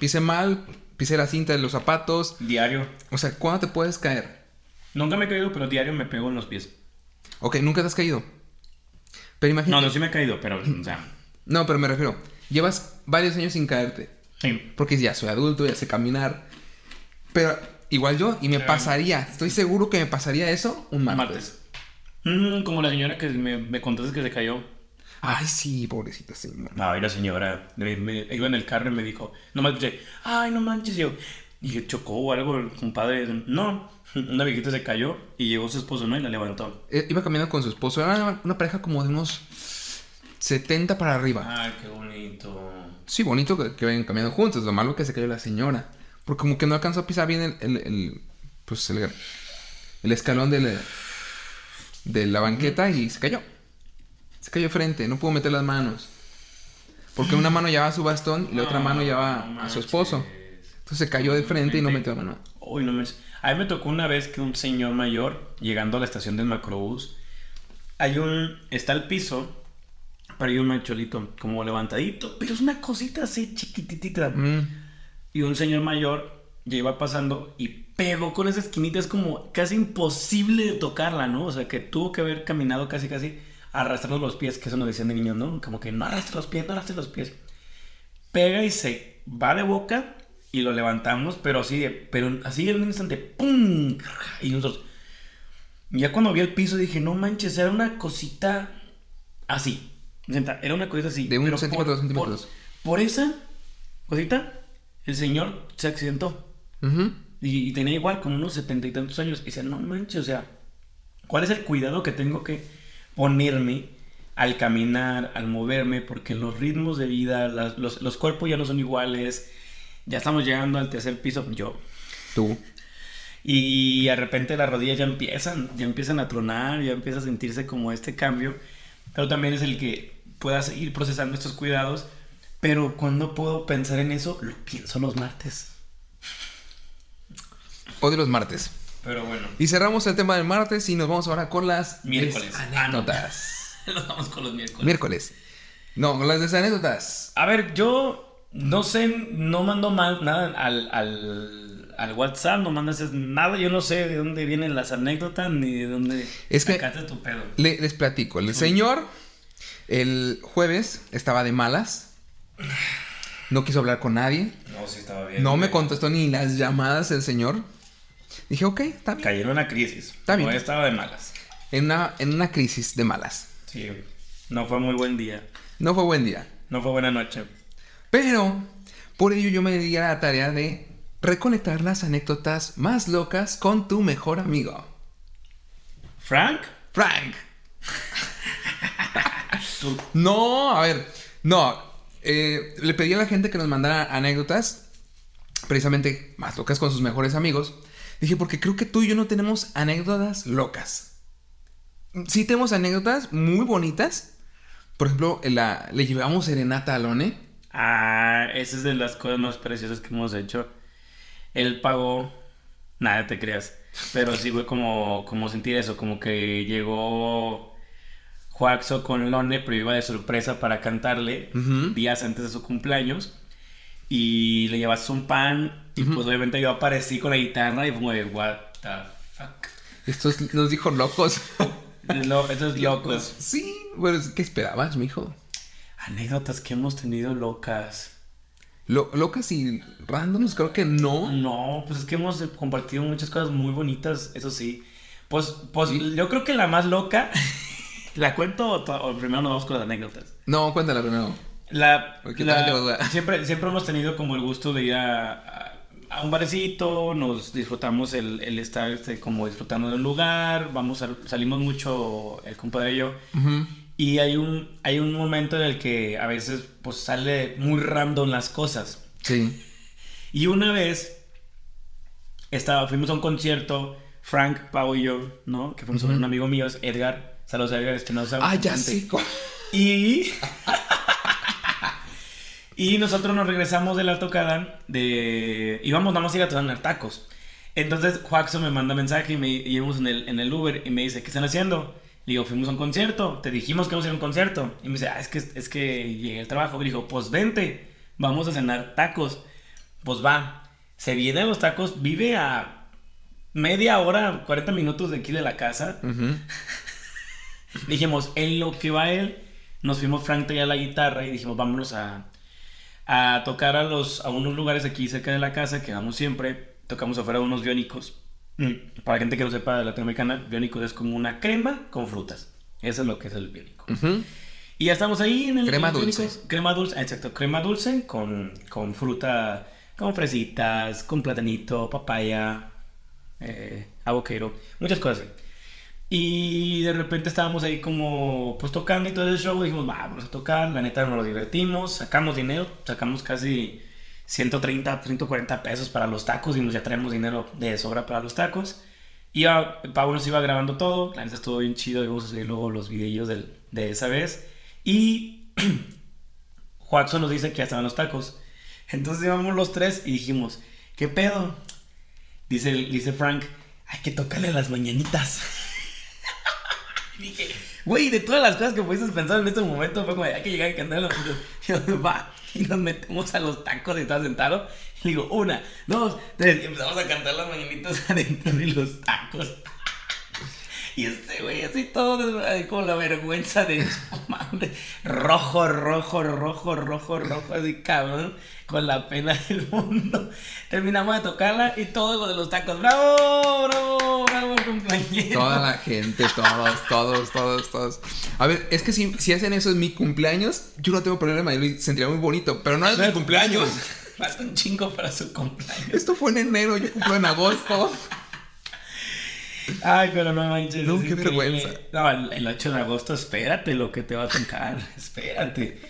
pisé mal, pisé la cinta de los zapatos. Diario. O sea, ¿cuándo te puedes caer? Nunca me he caído, pero diario me pego en los pies. Ok, nunca te has caído. Pero No, imagínate. no, sí me he caído, pero, o sea, [CLEARS THROAT] No, pero me refiero. Llevas varios años sin caerte. sí. Porque ya soy adulto, ya sé caminar. Pero igual yo, y me pasaría, estoy seguro que me pasaría eso un martes. Martes. Mm, como la señora que me, me contaste que se cayó. Ay, sí, pobrecita señora. Ay, la señora me- me- iba en el carro y me dijo, no me escuché, ay, no manches, y yo. Dije, chocó o algo el compadre. No, una viejita se cayó y llegó su esposo, ¿no? Y la levantó. Eh, Iba caminando con su esposo. Era una, una pareja como de unos 70 para arriba. Ay, qué bonito. Sí, bonito que, que vayan caminando juntos. Lo malo que se cayó la señora. Porque como que no alcanzó a pisar bien el... el- el- pues el, el escalón de la, de la banqueta y se cayó. Se cayó de frente. No pudo meter las manos. Porque una mano llevaba su bastón y la otra mano llevaba No a su esposo. Entonces se cayó de frente y no metió la mano. Uy, no me... A mí me tocó una vez que un señor mayor, llegando a la estación del macrobús, hay un... Está el piso, pero hay un macholito como levantadito, pero es una cosita así chiquititita. Mm. Y un señor mayor ya iba pasando y pegó con esa esquinita. Es como casi imposible de tocarla, ¿no? O sea, que tuvo que haber caminado casi, casi arrastrando los pies, que eso nos decían de niños, ¿no? Como que no arrastre los pies, no arrastre los pies. Pega y se va de boca y lo levantamos, pero así, pero así en un instante, ¡pum! Y nosotros. Ya cuando vi el piso dije, no manches, era una cosita así. Era una cosita así. De un centímetro, dos centímetros. Por, por esa cosita, el señor se accidentó. Ujú. Y, y tenía igual como unos setenta y tantos años. Y decía, no manches, o sea, ¿cuál es el cuidado que tengo que ponerme al caminar, al moverme? Porque los ritmos de vida, las- los, los cuerpos ya no son iguales. Ya estamos llegando al tercer piso, yo. Tú. Y de repente las rodillas ya empiezan, ya empiezan a tronar, ya empieza a sentirse como este cambio. Pero también es el que pueda seguir procesando estos cuidados. Pero cuando puedo pensar en eso, lo pienso los martes. Odio los martes. Pero bueno. Y cerramos el tema del martes y nos vamos ahora con las Miércoles. anécdotas. [LAUGHS] Nos vamos con los miércoles. Miércoles. No, con las anécdotas. A ver, yo no sé, no mando mal, nada al, al, al WhatsApp, no mandas nada. Yo no sé de dónde vienen las anécdotas ni de dónde Es que- sacaste tu pedo. Le- les platico. El señor el jueves estaba de malas. No quiso hablar con nadie. No, sí estaba bien. No me contestó ni las llamadas del señor. Dije, ok, está bien. Cayeron a crisis. Está bien. No estaba de malas. En una, en una crisis de malas. Sí. No fue muy buen día. No fue buen día. No fue buena noche. Pero, por ello yo me di a la tarea de reconectar las anécdotas más locas con tu mejor amigo. ¿Frank? Frank. [LAUGHS] no, a ver, no. eh, le pedí a la gente que nos mandara anécdotas, precisamente más locas con sus mejores amigos. Dije, porque creo que tú y yo no tenemos anécdotas locas. Sí tenemos anécdotas muy bonitas. Por ejemplo, la, le llevamos serenata a Lone. Ah, esa es de las cosas más preciosas que hemos hecho. Él pagó. Nada, te creas. Pero sí fue como, como sentir eso, como que llegó Juaxo con Lone, pero iba de sorpresa para cantarle días antes de su cumpleaños. Y le llevaste un pan. Y pues obviamente yo aparecí con la guitarra y como de, what the fuck. Estos nos dijo locos. Lo- Esos locos. sí, pues, ¿qué esperabas, mijo? Anécdotas que hemos tenido locas. Lo- locas y randoms, creo que no. No, pues es que hemos compartido muchas cosas muy bonitas, eso sí. Pues, pues Sí. yo creo que la más loca, [LAUGHS] la cuento o, o primero nos vamos con las anécdotas. No, cuéntala primero. La, la- a- siempre, siempre hemos tenido como el gusto de ir a, a- a un barecito, nos disfrutamos el, el estar este, como disfrutando de un lugar, vamos a- salimos mucho el compadre y yo. Ujú. Y hay un, hay un momento en el que a veces pues sale muy random las cosas. Sí. Y una vez estaba, fuimos a un concierto, Frank, Pau y yo, ¿no? Que fuimos con Ujú. un amigo mío, Edgar. Saludos a Edgar Espinosa. Ah, ya sé. Y. [LAUGHS] y nosotros nos regresamos de la tocada de. íbamos nada más a ir a tomar tacos. Entonces Juaxo me manda mensaje y me y íbamos en el, en el Uber y me dice, ¿qué están haciendo? Le digo, fuimos a un concierto, te dijimos que íbamos a ir a un concierto. Y me dice, ah, es que, es que llegué al trabajo. Y dijo, pues vente, vamos a cenar tacos. Pues va, se viene a los tacos, vive a media hora, 40 minutos de aquí de la casa. [LAUGHS] Dijimos, en lo que va él, nos fuimos Frank traía la guitarra y dijimos, vámonos a, a tocar a, los, a unos lugares aquí cerca de la casa que vamos siempre. Tocamos afuera de unos biónicos. Mm, Para gente que no sepa de Latinoamericana, biónicos es como una crema con frutas. Eso es lo que es el biónico. Ujú. Y ya estamos ahí en el Crema en los dulce. Biónicos. Crema dulce, exacto. Crema dulce con, con fruta, con fresitas, con platanito, papaya, eh, avocado, muchas cosas. Y de repente estábamos ahí como pues tocando y todo el show. Dijimos, "Va, vamos a tocar. La neta nos divertimos. Sacamos dinero. Sacamos casi 130, 140 pesos para los tacos. Y nos ya traemos dinero de sobra para los tacos. Y Pablo nos iba grabando todo. La neta estuvo bien chido. Y vamos a subir luego los videos del- de esa vez. Y [CLEARS THROAT] Juaxo nos dice que ya estaban los tacos. Entonces íbamos los tres y dijimos, ¿qué pedo? Dice, dice Frank, hay que tocarle las mañanitas. [LAUGHS] Dije, güey, de todas las cosas que pudiste pensar en este momento, fue como, hay que llegar y cantar [LAUGHS] yo, va, y nos metemos a los tacos y estaba sentado. Y digo, una, dos, tres, y empezamos a cantar las mañanitas [LAUGHS] adentro de los tacos. Y este güey así todo con la vergüenza de su madre. Rojo, rojo, rojo, rojo, rojo, así cabrón. Con la pena del mundo. Terminamos de tocarla y todo lo de los tacos. ¡Bravo! ¡Bravo! Toda la gente, todos, todos, todos, todos. A ver, es que si, si hacen eso en mi cumpleaños, yo no tengo problema, yo lo sentiría muy bonito, pero no es mi cumpleaños. Falta un chingo para su cumpleaños. Esto fue en enero, yo cumplo en agosto. Ay, pero no manches. No, qué vergüenza. No, el, el 8 de agosto, espérate lo que te va a tocar. [LAUGHS] espérate.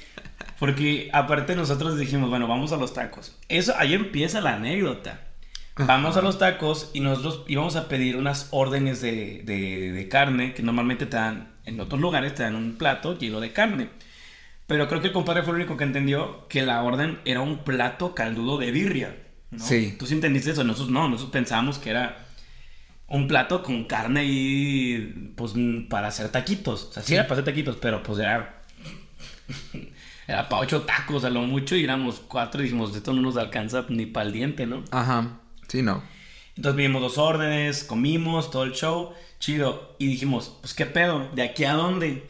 Porque aparte nosotros dijimos, bueno, vamos a los tacos. Eso, ahí empieza la anécdota. Vamos a los tacos y nosotros íbamos a pedir unas órdenes de, de- de carne que normalmente te dan, en otros lugares te dan un plato lleno de carne. Pero creo que el compadre fue el único que entendió que la orden era un plato caldudo de birria. ¿no? Sí. Tú sí entendiste eso, nosotros no, nosotros pensábamos que era un plato con carne y pues para hacer taquitos. O sea, sí, Sí. era para hacer taquitos, pero pues era. Era para ocho tacos a lo mucho y éramos cuatro y dijimos, esto no nos alcanza ni para el diente, ¿no? Ajá, sí, no. Entonces vimos dos órdenes, comimos todo el show, chido. Y dijimos, pues qué pedo, ¿de aquí a dónde?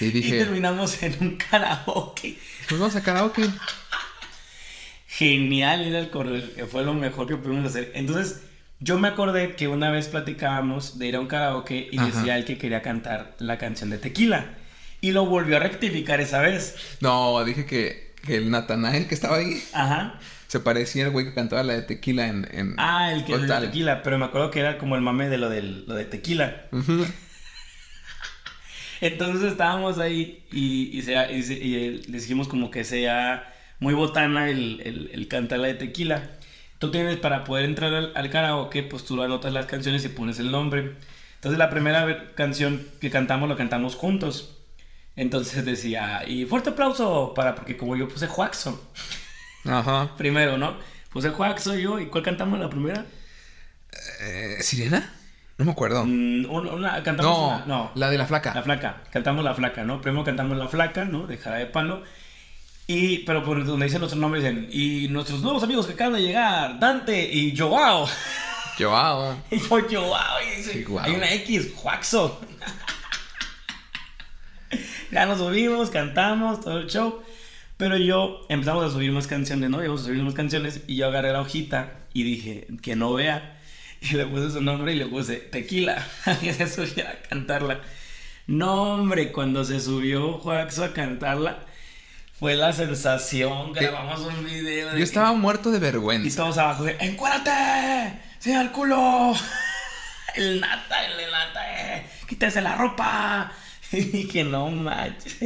Y [LAUGHS] Y dije, terminamos en un karaoke. pues vamos a karaoke. [LAUGHS] Genial ir al correr, que fue lo mejor que pudimos hacer. Entonces, yo me acordé que una vez platicábamos de ir a un karaoke y Ajá. decía el que quería cantar la canción de Tequila. Y lo volvió a rectificar esa vez. No, dije que, que el Natanael que estaba ahí Ajá. Se parecía al güey que cantaba la de tequila en. en Ah, el que de tequila, pero me acuerdo que era como el mame de lo, del, lo de tequila. [LAUGHS] Entonces estábamos ahí y, y, se- y y, le dijimos como que sea muy botana el, el, el cantar la de tequila. Tú tienes para poder entrar al, al karaoke, pues tú anotas las canciones y pones el nombre. Entonces la primera canción que cantamos lo cantamos juntos. Entonces decía, y fuerte aplauso para, porque como yo puse Juaxo Ajá. primero, ¿no? Puse Juaxo yo, ¿y cuál cantamos la primera? Eh, ¿Sirena? No me acuerdo. Mm, una, una- cantamos no, una- no, la de la flaca. La flaca, cantamos la flaca, ¿no? Primero cantamos la flaca, ¿no? De Jarabe de Palo. Y, pero por donde dicen nuestros nombres, dicen, y nuestros nuevos amigos que acaban de llegar, Dante y Joao. [LAUGHS] Joao. [LAUGHS] Y yo, Joao, y dice, hay una X, Juaxo. [LAUGHS] ya nos subimos, cantamos, todo el show. Pero yo empezamos a subir más canciones, ¿no? Íbamos a subir más canciones y yo agarré la hojita y dije, que no vea. [LAUGHS] Y le puse su nombre y le puse tequila. [LAUGHS] que se subiera a cantarla. No, hombre, cuando se subió Juaxo a cantarla, fue la sensación. Grabamos un video. de Yo que- estaba muerto de y vergüenza. todos abajo de ¡Encuérdate! ¡Sí, al culo! [LAUGHS] El nata, el nata, eh. ¡Quítese la ropa! Y que no manches.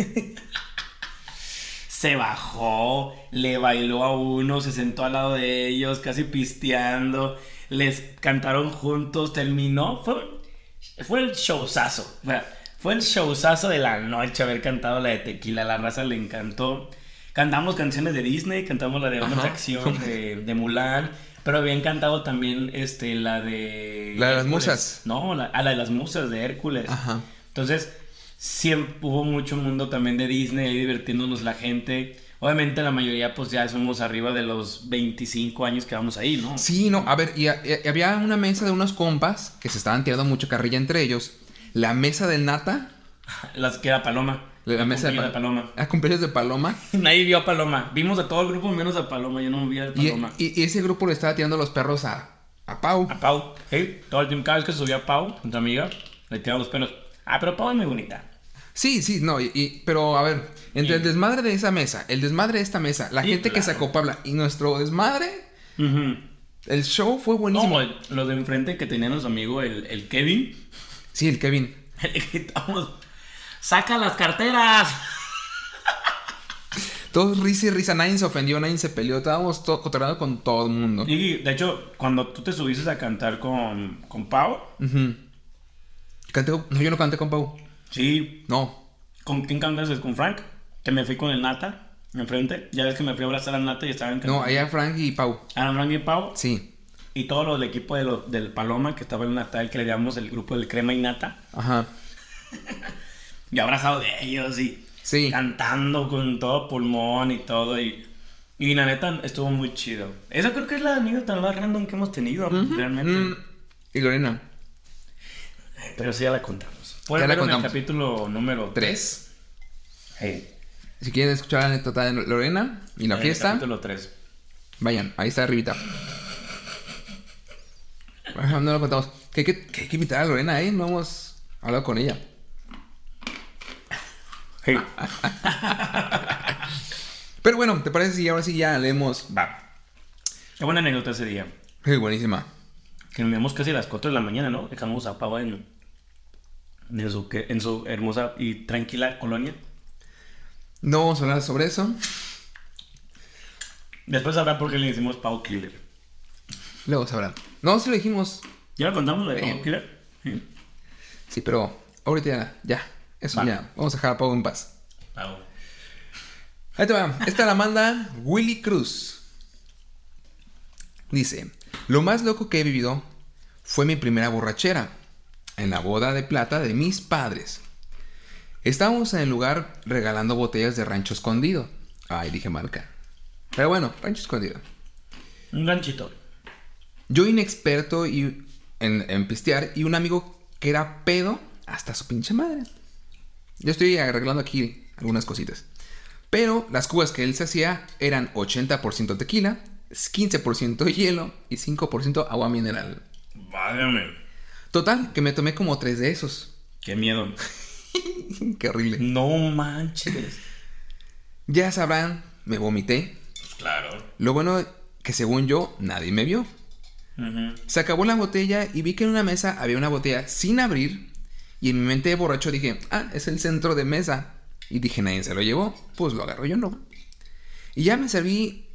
Se bajó, le bailó a uno, se sentó al lado de ellos, casi pisteando. Les cantaron juntos, terminó. Fue, fue el showzazo. Fue el showzazo de la noche haber cantado la de tequila. La raza le encantó. Cantamos canciones de Disney, cantamos la de Una Ajá. atracción de, de Mulan. Pero habían cantado también este, la de. La de las musas. No, la, ah, la de las musas de Hércules. Ajá. Entonces, siempre hubo mucho mundo también de Disney ahí divirtiéndonos la gente. Obviamente la mayoría pues ya somos arriba de los 25 años que vamos ahí, ¿no? Sí, no, a ver, y, y- había una mesa de unos compas que se estaban tirando mucho carrilla entre ellos. La mesa del Nata, [LAUGHS] Las que era Paloma. la mesa de, Pa- Paloma. Ah, cumpleaños de Paloma. [LAUGHS] Nadie vio a Paloma. Vimos a todo el grupo menos a Paloma. Yo no vi a Paloma. y- y ese grupo le estaba tirando los perros a, a Pau. A Pau. ¿sí? Todo el tiempo, cada vez que subía a Pau, nuestra amiga, le tiraba los pelos. Ah, pero Pau es muy bonita. Sí, sí, no, y, y- pero a ver, entre Sí. el desmadre de esa mesa, el desmadre de esta mesa, la Sí, gente que sacó Pabla y nuestro desmadre, el show fue buenísimo. No, los de enfrente que tenía nuestro amigo, el, el Kevin, Sí, el Kevin. [LAUGHS] le gritamos, ¡saca las carteras! [LAUGHS] Todos risa y risa, nadie se ofendió, nadie se peleó, estábamos to- cotorreando con todo el mundo. Y de hecho, cuando tú te subiste a cantar con, con Pau. Canté no, yo no canté con Pau. Sí, No. ¿con quién cantaste? ¿Con Frank? Que me fui con el Nata enfrente. Ya ves que me fui a abrazar al Nata y estaban cantando. No, allá Frank y Pau. Eran Frank y Pau. Sí. Y todo del equipo de del Paloma, que estaba en el Natal, que le llamamos el grupo del Crema y Nata. Ajá. [LAUGHS] Y abrazado de ellos y Sí. cantando con todo pulmón y todo. Y, y la neta estuvo muy chido. Esa creo que es la anécdota más random que hemos tenido, realmente. Mm, Y Lorena. Pero sí ya la contamos. Pueden Ya la ver en el capítulo número 3. Tres. Hey, Si quieren escuchar la anécdota de Lorena y la en fiesta, El capítulo 3. vayan, ahí está arribita. No lo contamos. Que hay que, que hay que invitar a Lorena, ¿eh? No hemos hablado con ella. Hey, [LAUGHS] Pero bueno, ¿te parece si ahora sí ya leemos? va. Qué buena anécdota ese día. Sí, buenísima. Que nos vemos casi a las 4 de la mañana, ¿no? Dejamos a Pava en, en, su, en su hermosa y tranquila colonia. No vamos a hablar sobre eso. Después sabrá por qué le decimos Pau Killer. Luego sabrán. No, sí lo dijimos. ¿Ya lo contamos de Sí. Pau Killer? Sí. Sí, pero ahorita ya, ya. Eso ya. Vamos a dejar a Pau en paz. Pau. Ahí te va. Esta la manda Willy Cruz. Dice, lo más loco que he vivido fue mi primera borrachera en la boda de plata de mis padres. Estábamos en el lugar regalando botellas de rancho escondido. Ay, dije marca. Pero bueno, rancho escondido. Un ganchito. Yo inexperto y en, en pistear y un amigo que era pedo hasta su pinche madre. Yo estoy arreglando aquí algunas cositas. Pero las cubas que él se hacía eran 80% tequila, 15% hielo y 5% agua mineral. Válgame. Total, que me tomé como tres de esos. Qué miedo. [LAUGHS] Qué horrible. No manches. Ya sabrán, me vomité. Claro. Lo bueno que según yo, nadie me vio. Se acabó la botella y vi que en una mesa había una botella sin abrir. Y en mi mente de borracho dije, ah, es el centro de mesa. Y dije, nadie se lo llevó. Pues lo agarro yo, no. Y ya me serví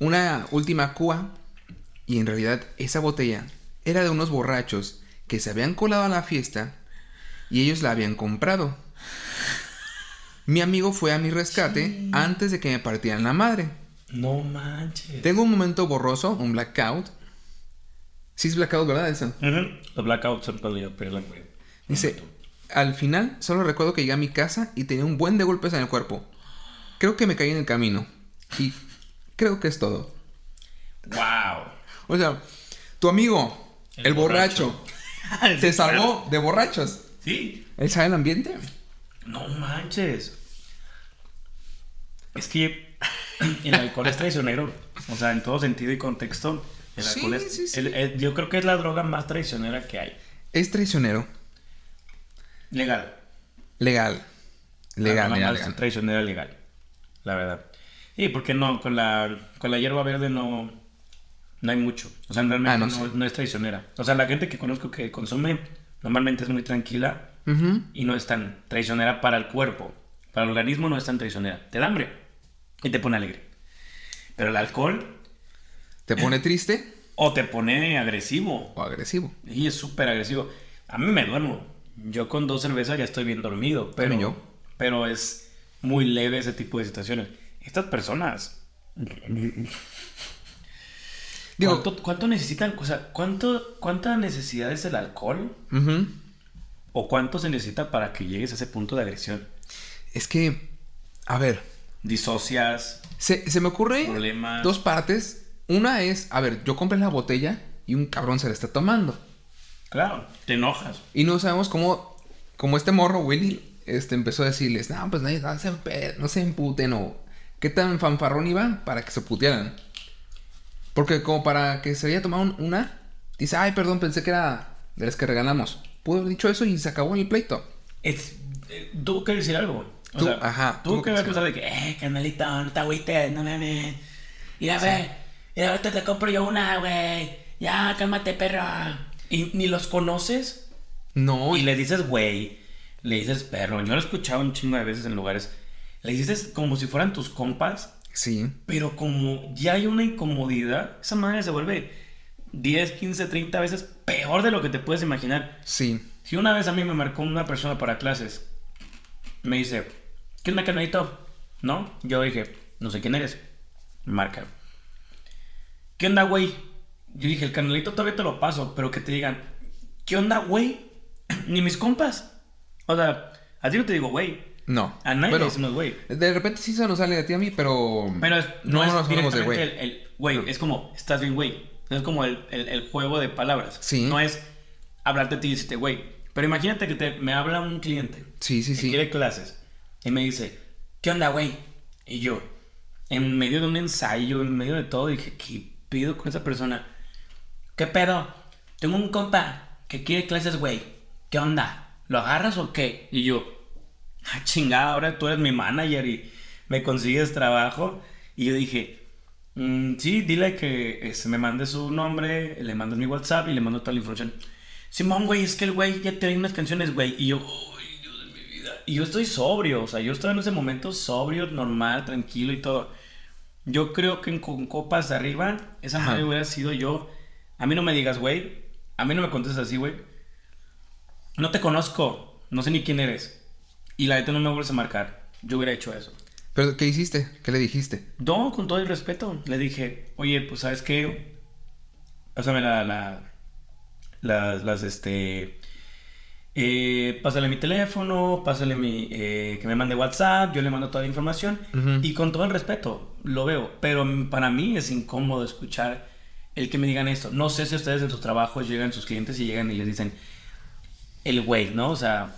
una última cua. Y en realidad esa botella era de unos borrachos que se habían colado a la fiesta y ellos la habían comprado. Mi amigo fue a mi rescate antes de que me partieran la madre. No manches. Tengo un momento borroso, un blackout. Sí es blackout, ¿verdad, Edson? Ujú. Los blackouts son. Dice, al final solo recuerdo que llegué a mi casa y tenía un buen de golpes en el cuerpo. Creo que me caí en el camino. Y creo que es todo. Wow. O sea, tu amigo, el, El borracho, te salvó de borrachos. Sí. ¿Él sabe el ambiente? No manches. Es que el alcohol es traicionero. O sea, en todo sentido y contexto. El Sí, alcohol es. sí, sí. el- el- yo creo que es la droga más traicionera que hay. Es traicionero. Legal. Legal. Legal, la más legal. traicionera legal. La verdad. Y porque no, con la, con la hierba verde no, no hay mucho. O sea, realmente Ah, no no, sé. no es traicionera. O sea, la gente que conozco que consume normalmente es muy tranquila y no es tan traicionera para el cuerpo. Para el organismo no es tan traicionera. Te da hambre y te pone alegre. Pero el alcohol ¿Te pone triste o te pone agresivo. o agresivo? Y es súper agresivo. A mí me duermo. Yo con dos cervezas ya estoy bien dormido. Pero, yo. pero es muy leve ese tipo de situaciones. Estas personas. Digo, ¿cuánto, cuánto necesitan? O sea, ¿cuánto, ¿cuánta necesidad es el alcohol? ¿O cuánto se necesita para que llegues a ese punto de agresión? es que, a ver, Disocias. se, se me ocurre Problemas. dos partes. Una es, a ver, yo compré la botella y un cabrón se la está tomando. Claro, te enojas. Y no sabemos cómo, cómo este morro, Willy, este, empezó a decirles, no, pues nadie, no se, no se emputen o qué tan fanfarrón iba para que se putearan. Porque como para que se haya tomado un- una, dice, ay, perdón, pensé que era de las que regalamos. Pudo haber dicho eso y se acabó el pleito. Es, eh, tuvo que decir algo. O Tú- sea, ajá, Tuvo tuvo que haber cosas de que, eh, canalito, no te agüites, no mames. Mira, ve, mira, ahorita te compro yo una, güey. Ya, cálmate, perro. Y ni los conoces. No, Y le dices, güey. Le dices, perro. Yo lo he escuchado un chingo de veces en lugares. Le dices como si fueran tus compas. Sí, Pero como ya hay una incomodidad, esa madre se vuelve 10, 15, 30 veces peor de lo que te puedes imaginar. sí. Si una vez a mí me marcó una persona para clases, me dice, ¿qué onda, canalito? ¿No? Yo dije, no sé quién eres. Me marca. ¿Qué onda, güey? Yo dije, el canalito todavía te lo paso, pero que te digan, ¿qué onda, güey? [CLEARS THROAT] Ni mis compas. O sea, a ti no te digo, güey. No. A nadie Bueno, le decimos, güey. de repente sí se nos sale de ti a mí, pero... Pero es- no, no es nos hablamos de directamente güey. el, el güey, es como, estás bien, güey. Es como el, el- el juego de palabras. Sí. No es hablarte a ti y decirte, güey. Pero imagínate que te, me habla un cliente Sí, sí, que sí. quiere clases y me dice, ¿qué onda, güey? Y yo, en medio de un ensayo, en medio de todo, dije, ¿qué pido con esa persona? ¿Qué pedo? Tengo un compa que quiere clases, güey. ¿Qué onda? ¿Lo agarras o qué? Y yo, ah, chingada, ahora tú eres mi manager y me consigues trabajo. Y yo dije, "Mm, sí, dile que este, me mande su nombre, le mandas mi WhatsApp y le mando toda la información. Simón, güey, es que el güey ya tiene unas canciones, güey. Y yo, ay, Dios de mi vida. Y yo estoy sobrio, o sea, yo estaba en ese momento sobrio, normal, tranquilo y todo. Yo creo que con copas de arriba, esa madre hubiera sido yo. A mí no me digas, güey. A mí no me contestes así, güey. No te conozco, no sé ni quién eres. Y la neta no me vuelves a marcar. Yo hubiera hecho eso. ¿Pero qué hiciste? ¿Qué le dijiste? No, con todo el respeto. Le dije, oye, pues, ¿sabes qué? Pásame la, la, las, las, este... eh, pásale mi teléfono, pásale mi... eh, que me mande WhatsApp, yo le mando toda la información. Y con todo el respeto, lo veo. Pero para mí es incómodo escuchar el que me digan esto. No sé si ustedes en sus trabajos llegan sus clientes y llegan y les dicen el güey, ¿no? O sea,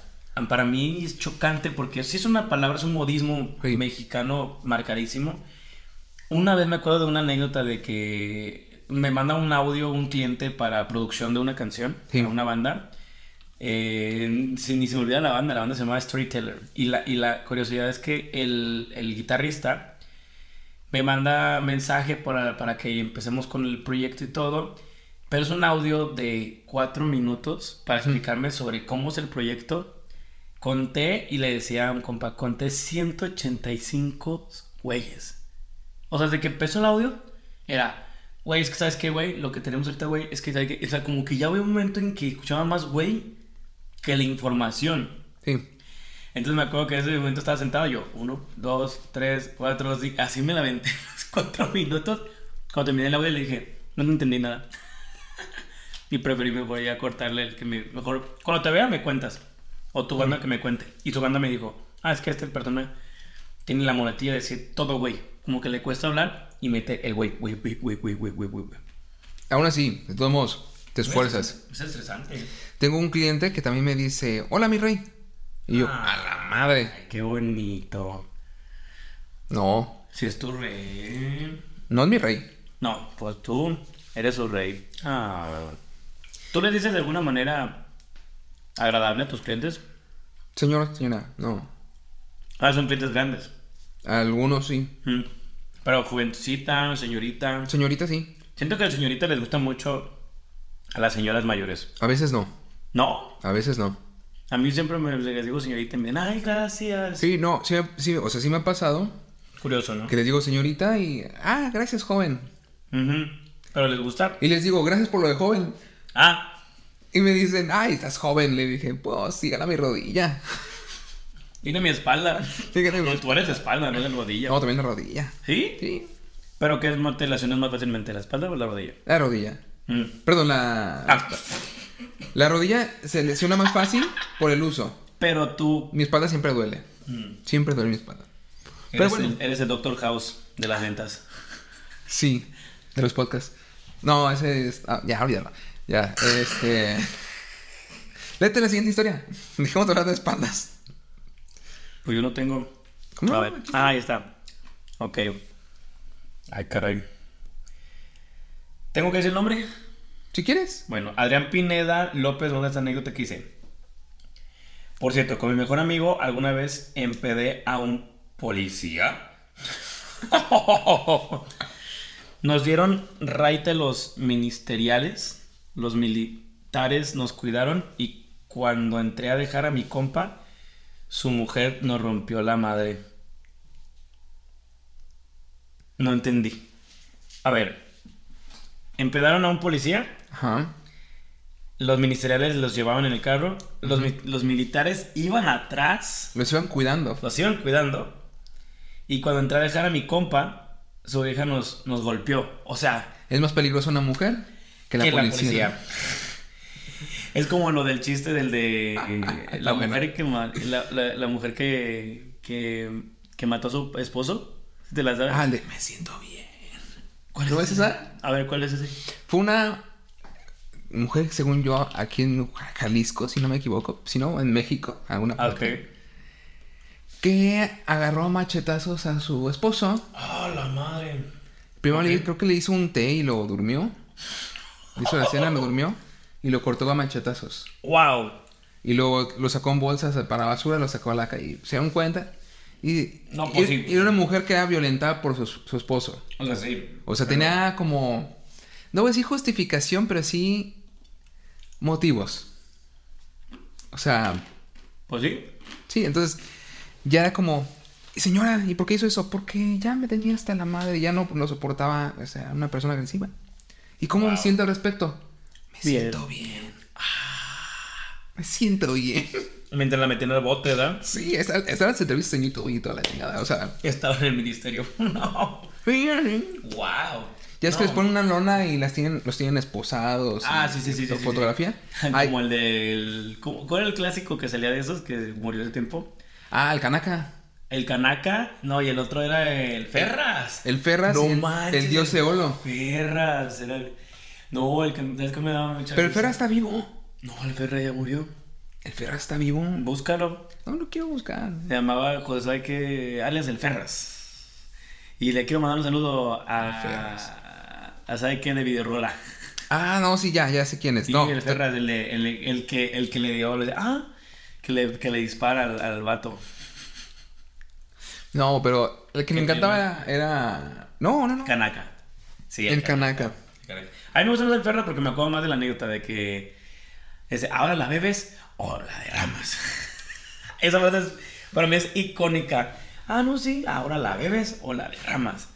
para mí es chocante porque si es una palabra, es un modismo Sí. mexicano marcadísimo. Una vez me acuerdo de una anécdota de que me manda un audio un cliente para producción de una canción, Sí. a una banda, Eh, si, ni se me olvida la banda, la banda se llama Storyteller. Y la, y la curiosidad es que el, el guitarrista me manda mensaje para, para que empecemos con el proyecto y todo. Pero es un audio de cuatro minutos para explicarme sobre cómo es el proyecto. Conté y le decía a un compa, conté 185 güeyes. O sea, desde que empezó el audio, era, güey, es que sabes qué, güey, lo que tenemos ahorita, güey, es que, ¿sabes qué? o sea, como que ya hubo un momento en que escuchaba más, güey, que la información. Sí. Entonces me acuerdo que en ese momento estaba sentado yo, uno, dos, tres, cuatro, así, así me la aventé [LAUGHS] los cuatro minutos. Cuando terminé el audio le dije, no te entendí nada. [LAUGHS] y preferí mejor ya cortarle el que me... Mejor, cuando te vea me cuentas. O tu banda que me cuente. Y tu banda me dijo, ah, es que este persona tiene la monetilla de decir todo güey. Como que le cuesta hablar y mete el güey, güey, güey, güey, güey, güey, güey, güey. Aún así, de todos modos, te esfuerzas. Es estresante. Tengo un cliente que también me dice, hola mi rey. Y yo, Ah. a la madre. Ay, qué bonito. No, Si es tu rey. no es mi rey. No, pues tú eres su rey. Ah. ¿Tú le dices de alguna manera agradable a tus clientes? Señor, señora, no. Ah, son clientes grandes. Algunos sí. Mm. Pero jovencita, señorita. Señorita sí. Siento que a la señorita les gusta mucho a las señoras mayores. A veces no. No, A veces no. a mí siempre me les digo señorita y me dicen, ay, gracias. Sí, no, sí, sí, o sea, sí me ha pasado Curioso, ¿no? que les digo señorita y, ah, gracias joven. Ujú. Pero les gusta. Y les digo, gracias por lo de joven. Ah, Y me dicen, ay, estás joven. Le dije, pues, sígala mi rodilla. Dime mi espalda. Sígala mi tú eres de espalda, no de rodilla. No, también la rodilla. ¿Sí? Sí, ¿Pero qué te lesionas más fácilmente, la espalda o la rodilla? la rodilla. Mm. Perdón, la... Ah, La rodilla se lesiona más fácil por el uso. pero tú Mi espalda siempre duele. mm, Siempre duele mi espalda. eres, Pero bueno. el, eres el Doctor House de las ventas. Sí, de los podcasts. No, ese es... ah, ya, olvídalo. Ya, este... Léete la siguiente historia. Dejemos de hablar de espaldas. Pues yo no tengo. ¿Cómo A no? ver. Ah, ahí está. Ok. Ay, caray. ¿Tengo que decir el nombre? Si quieres. Bueno, Adrián Pineda López, ¿dónde esta anécdota que hice? Por cierto, con mi mejor amigo alguna vez empedé a un policía. [LAUGHS] Nos dieron raite los ministeriales, los militares nos cuidaron y cuando entré a dejar a mi compa, su mujer nos rompió la madre. No entendí. A ver, empedaron a un policía, Ajá. los ministeriales los llevaban en el carro, los, mi- los militares iban atrás, Los iban cuidando. los iban cuidando, y cuando entré a dejar a mi compa, su hija nos, nos golpeó. O sea, Es más peligrosa una mujer que la que policía. la policía. Es como lo del chiste del de eh, Está la bueno. mujer que la, la- la mujer que, que, que mató a su esposo. ¿Te la sabes? Ah, de me siento bien. ¿Cuál no es esa? A ver, ¿cuál es ese? Fue una mujer, según yo, aquí en Jalisco, si no me equivoco. Si no, en México, alguna Ah, parte. ok. Que agarró a machetazos a su esposo. Ah, la madre. Primero le- creo que le hizo un té y lo durmió. Hizo la cena, lo durmió. Y lo cortó a machetazos. Wow. Y luego lo sacó en bolsas para basura, lo sacó a la calle. Se dieron cuenta. Y, No, y- pues sí. y era una mujer que era violentada por su, su esposo. O sea, sí. O sea, tenía como. No voy a decir justificación, pero sí. motivos. O sea, Pues sí. sí, entonces. Ya era como. Señora, ¿y por qué hizo eso? Porque ya me tenía hasta la madre, ya no lo soportaba, o sea, una persona agresiva. ¿Y cómo me Wow. siento al respecto? Me Bien. siento bien. Ah, me siento bien. [LAUGHS] Mientras la metían al bote, ¿verdad? Sí, esta- estaban las entrevistas en YouTube y toda la chingada, o sea. Estaba en el ministerio. [LAUGHS] no. Ya Wow. es que les ponen una lona y las tienen, los tienen esposados. Ah, sí, sí, sí, sí, sí, Fotografía. [LAUGHS] Como Ay, el del. ¿cómo- ¿Cuál era el clásico que salía de esos que murió hace tiempo? ah, el Kanaka. El Kanaka. No, y el otro era el Ferras. El Ferras No el, manches, el dios Eolo. Ferras. Era el- No, el que, es que me daba mucha Pero el. Ferras está vivo. No, el Ferras ya murió. El Ferras está vivo. Búscalo. No lo quiero buscar. Se llamaba José que alias el Ferras. Y le quiero mandar un saludo a. Ferras. A, ¿sabe quién de Videorola? Ah, no, sí, ya, ya sé quién es. Sí, no, el Ferraz, el, el, el que, el que le dio, le- ah, que le, que le dispara al, al vato. No, pero el que me ¿Qué encantaba era, era- No, no, no. Kanaka. Sí, El Kanaka. A mí me gusta más el Ferraz porque me acuerdo más de la anécdota de que. Ese, ahora la bebes o la derramas. [LAUGHS] Esa frase es, para mí es icónica. Ah, no, sí, ahora la bebes o la derramas.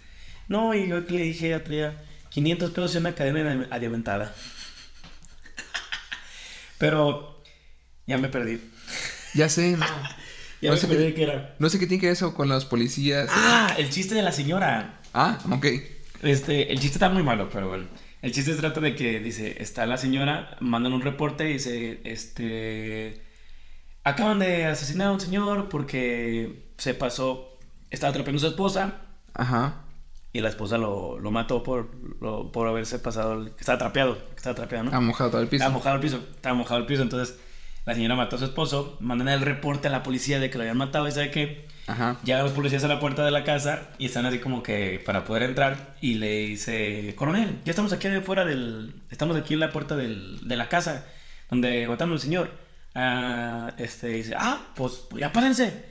No, y yo le dije a Tria, 500 pesos y una cadena adiamantada. [LAUGHS] Pero ya me perdí. Ya sé, no. [LAUGHS] Ya No sé qué- qué era. No sé qué tiene que ver eso con los policías. Ah, el chiste de la señora. Ah, ok. Este, el chiste está muy malo, pero bueno. El chiste se trata de que, dice, está la señora, mandan un reporte y dice, este, acaban de asesinar a un señor porque se pasó, estaba atrapando a su esposa Ajá. y la esposa lo, lo mató por, lo- por haberse pasado, el- que estaba trapeado, que estaba trapeado, ¿no? Ha mojado todo el piso. Estaba mojado el piso, estaba mojado el piso, entonces la señora mató a su esposo, mandan el reporte a la policía de que lo habían matado y sabe qué, Ajá. Llegan los policías a la puerta de la casa y están así como que para poder entrar y le dice, coronel, ya estamos aquí afuera del, estamos aquí en la puerta del- de la casa donde mataron al señor. Ah, este dice, ah, pues, ya pásense.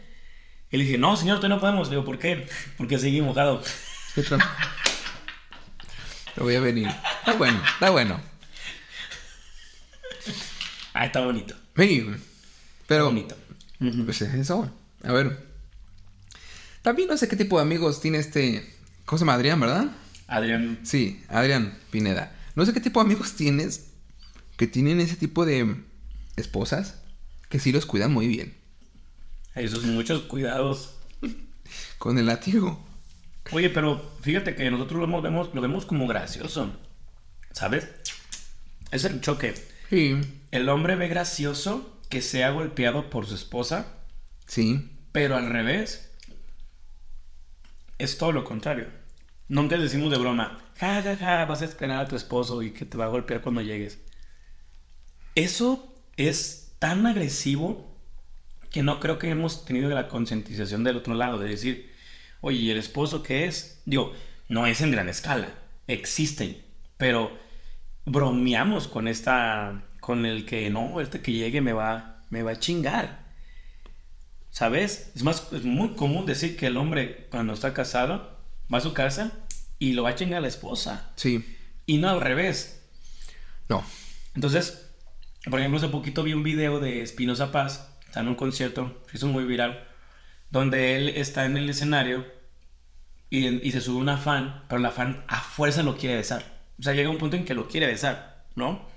Y le dije, no, señor, todavía no podemos. Le digo, ¿por qué? [LAUGHS] Porque seguí mojado. Lo voy a venir. Está bueno, está bueno. Ah, está bonito. Sí, pero bonito. Pues es eso. A ver. También no sé qué tipo de amigos tiene este. ¿Cómo se llama? Adrián, ¿verdad? Adrián, Sí, Adrián Pineda. No sé qué tipo de amigos tienes que tienen ese tipo de esposas que sí los cuidan muy bien. esos muchos cuidados. Con el látigo. Oye, pero fíjate que nosotros lo vemos, lo vemos como gracioso. ¿Sabes? Es el choque. Sí. El hombre ve gracioso que sea golpeado por su esposa, Sí. pero al revés es todo lo contrario. Nunca decimos de broma, ja, ja, ja, vas a esperar a tu esposo y que te va a golpear cuando llegues. Eso es tan agresivo que no creo que hemos tenido la concientización del otro lado, de decir, oye, ¿y el esposo qué es? Digo, no es en gran escala, existen, pero bromeamos con esta, con el que no, este que llegue me va, me va a chingar. ¿Sabes? Es más, es muy común decir que el hombre cuando está casado va a su casa y lo va a chingar a la esposa. Sí. Y no al revés. No. Entonces, por ejemplo, hace poquito vi un video de Espinosa Paz, está en un concierto, se hizo muy viral, donde él está en el escenario y, y se sube una fan, pero la fan a fuerza lo quiere besar. O sea, llega un punto en que lo quiere besar, ¿no?